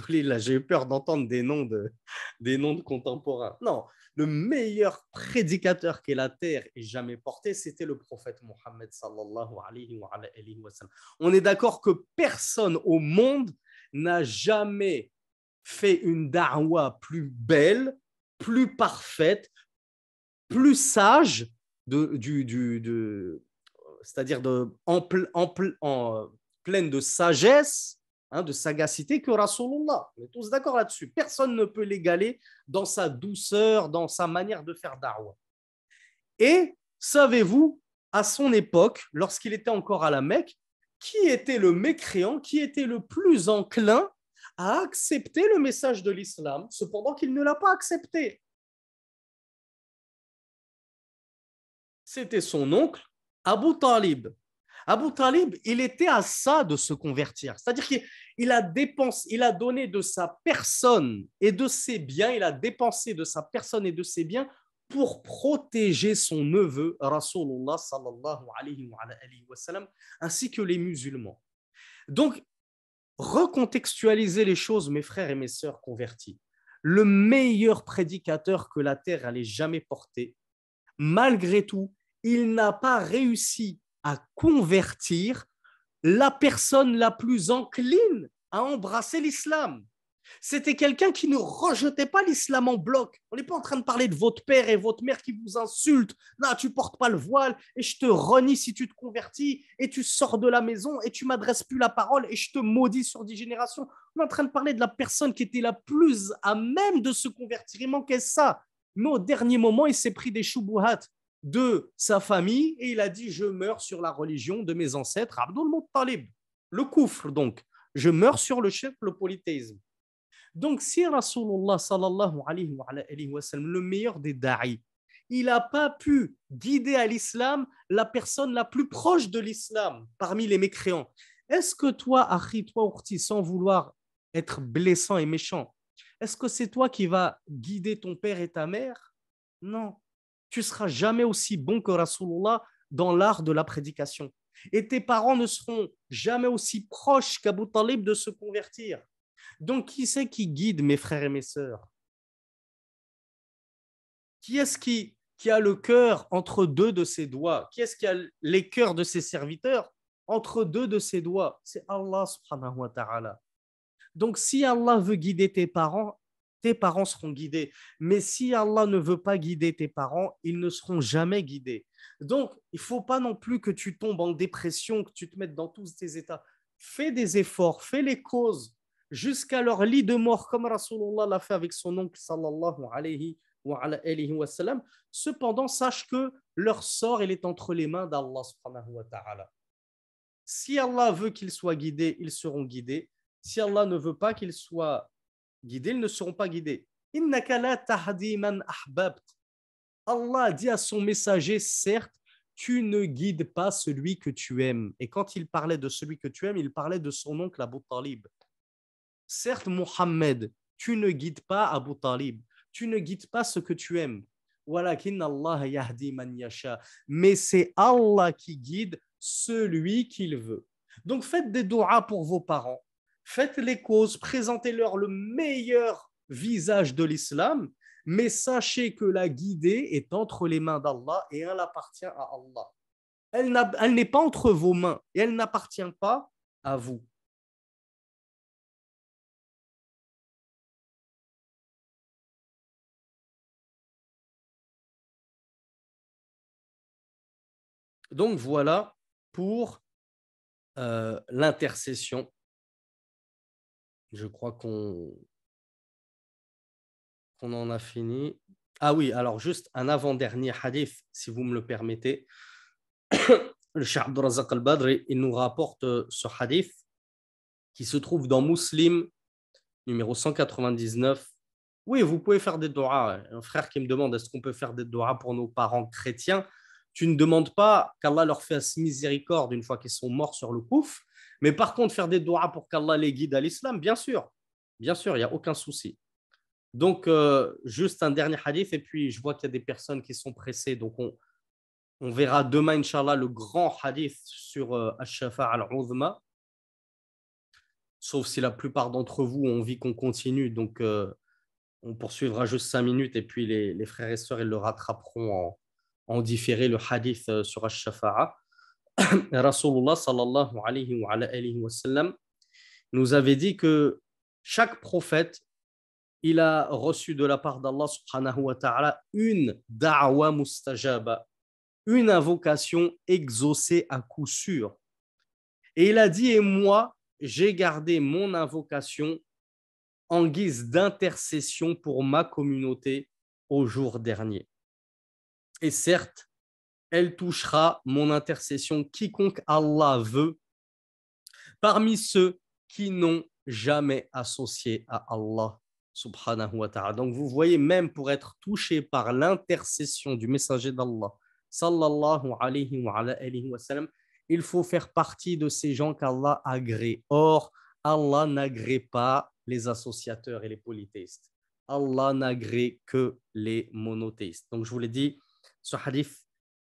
J'ai eu peur d'entendre des noms de, des noms de contemporains. Non, le meilleur prédicateur que la terre ait jamais porté, c'était le prophète Mohammed. On est d'accord que personne au monde n'a jamais fait une da'wa plus belle, plus parfaite, plus sage, de, c'est-à-dire de, en, en, en, pleine de sagesse Hein, de sagacité que Rasulullah. On est tous d'accord là-dessus. Personne ne peut l'égaler dans sa douceur, dans sa manière de faire darwa. Et savez-vous, à son époque, lorsqu'il était encore à la Mecque, qui était le mécréant, qui était le plus enclin à accepter le message de l'islam, cependant qu'il ne l'a pas accepté? C'était son oncle, Abu Talib. Abu Talib, il était à ça de se convertir. C'est-à-dire qu'il a dépensé, il a donné de sa personne et de ses biens, il a dépensé de sa personne et de ses biens pour protéger son neveu, Rasulullah sallallahu alayhi wa, sallam, ainsi que les musulmans. Donc, recontextualiser les choses, mes frères et mes sœurs convertis. Le meilleur prédicateur que la terre allait jamais porter, malgré tout, il n'a pas réussi à convertir la personne la plus encline à embrasser l'islam. C'était quelqu'un qui ne rejetait pas l'islam en bloc. On n'est pas en train de parler de votre père et votre mère qui vous insultent. Non, tu portes pas le voile et je te renie si tu te convertis et tu sors de la maison et tu m'adresses plus la parole et je te maudis sur dix générations. On est en train de parler de la personne qui était la plus à même de se convertir. Il manquait ça. Mais au dernier moment, il s'est pris des choubouhats de sa famille et il a dit Je meurs sur la religion de mes ancêtres, Abdul Muttalib. Le coufre, donc. Je meurs sur le chef, le polythéisme. Donc, si Rasulullah sallallahu alayhi wa, le meilleur des da'i, il n'a pas pu guider à l'islam la personne la plus proche de l'islam parmi les mécréants. Est-ce que toi, Akhi, toi, Urti, sans vouloir être blessant et méchant, est-ce que c'est toi qui vas guider ton père et ta mère? Non. Tu seras jamais aussi bon que Rasulullah dans l'art de la prédication. Et tes parents ne seront jamais aussi proches qu'Abu Talib de se convertir. Donc, qui c'est qui guide mes frères et mes sœurs? Qui est-ce qui, qui a le cœur entre deux de ses doigts? Qui est-ce qui a les cœurs de ses serviteurs entre deux de ses doigts? C'est Allah subhanahu wa ta'ala. Donc, si Allah veut guider tes parents, tes parents seront guidés. Mais si Allah ne veut pas guider tes parents, ils ne seront jamais guidés. Donc, il faut pas non plus que tu tombes en dépression, que tu te mettes dans tous tes états. Fais des efforts, fais les causes jusqu'à leur lit de mort, comme Rasulullah l'a fait avec son oncle sallallahu alayhi wa, sallam. Cependant, sache que leur sort il est entre les mains d'Allah. Si Allah veut qu'ils soient guidés, ils seront guidés. Si Allah ne veut pas qu'ils soient guidés, ils ne seront pas guidés. Allah dit à son messager, certes, tu ne guides pas celui que tu aimes. Et quand il parlait de celui que tu aimes, il parlait de son oncle Abu Talib. Certes, Mohammed, tu ne guides pas Abu Talib, tu ne guides pas ce que tu aimes. Mais c'est Allah qui guide celui qu'il veut. Donc faites des doigts pour vos parents, faites les causes, présentez-leur le meilleur visage de l'islam, mais sachez que la guidée est entre les mains d'Allah et elle appartient à Allah. Elle n'est pas entre vos mains et elle n'appartient pas à vous. Donc voilà pour euh, l'intercession. Je crois qu'on en a fini. Ah oui, alors juste un avant-dernier hadith, si vous me le permettez. [COUGHS] le Cheikh Abdurazak al-Badr, il nous rapporte euh, ce hadith qui se trouve dans Muslim, numéro 199. Oui, vous pouvez faire des doigts. Un frère qui me demande est-ce qu'on peut faire des doigts pour nos parents chrétiens? Tu ne demandes pas qu'Allah leur fasse miséricorde une fois qu'ils sont morts sur le pouf, mais par contre, faire des doigts pour qu'Allah les guide à l'islam, bien sûr, bien sûr, il n'y a aucun souci. Donc, euh, juste un dernier hadith, et puis je vois qu'il y a des personnes qui sont pressées, donc on, on verra demain, Inch'Allah, le grand hadith sur euh, Ash-Shafa al-Uzma, sauf si la plupart d'entre vous ont envie qu'on continue, donc euh, on poursuivra juste cinq minutes, et puis les, les frères et sœurs, ils le rattraperont en, différé le hadith sur Ash-Shafa'a, [COUGHS] Rasulullah nous avait dit que chaque prophète, il a reçu de la part d'Allah subhanahu wa ta'ala une da'wa mustajaba, une invocation exaucée à coup sûr. Et il a dit, et moi, j'ai gardé mon invocation en guise d'intercession pour ma communauté au jour dernier. Et certes, elle touchera mon intercession quiconque Allah veut parmi ceux qui n'ont jamais associé à Allah subhanahu wa. Donc vous voyez, même pour être touché par l'intercession du messager d'Allah, il faut faire partie de ces gens qu'Allah agrée. Or, Allah n'agrée pas les associateurs et les polythéistes. Allah n'agrée que les monothéistes. Donc je vous l'ai dit, ce hadith,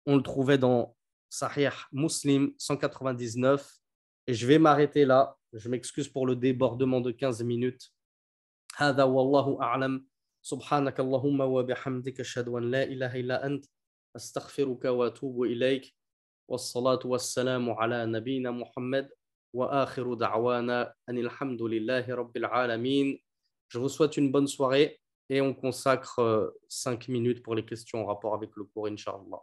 on le trouvait dans Sahih Muslim 199. Et je vais m'arrêter là. Je m'excuse pour le débordement de 15 minutes. هذا والله أعلم سبحانك اللهم وبحمدك أشهد أن لا إله إلا أنت أستغفرك وأتوب إليك والصلاة والسلام على نبينا محمد وآخر دعوانا أن الحمد لله رب العالمين. Je vous souhaite une bonne soirée et on consacre 5 minutes pour les questions en rapport avec le cours, Inch'Allah.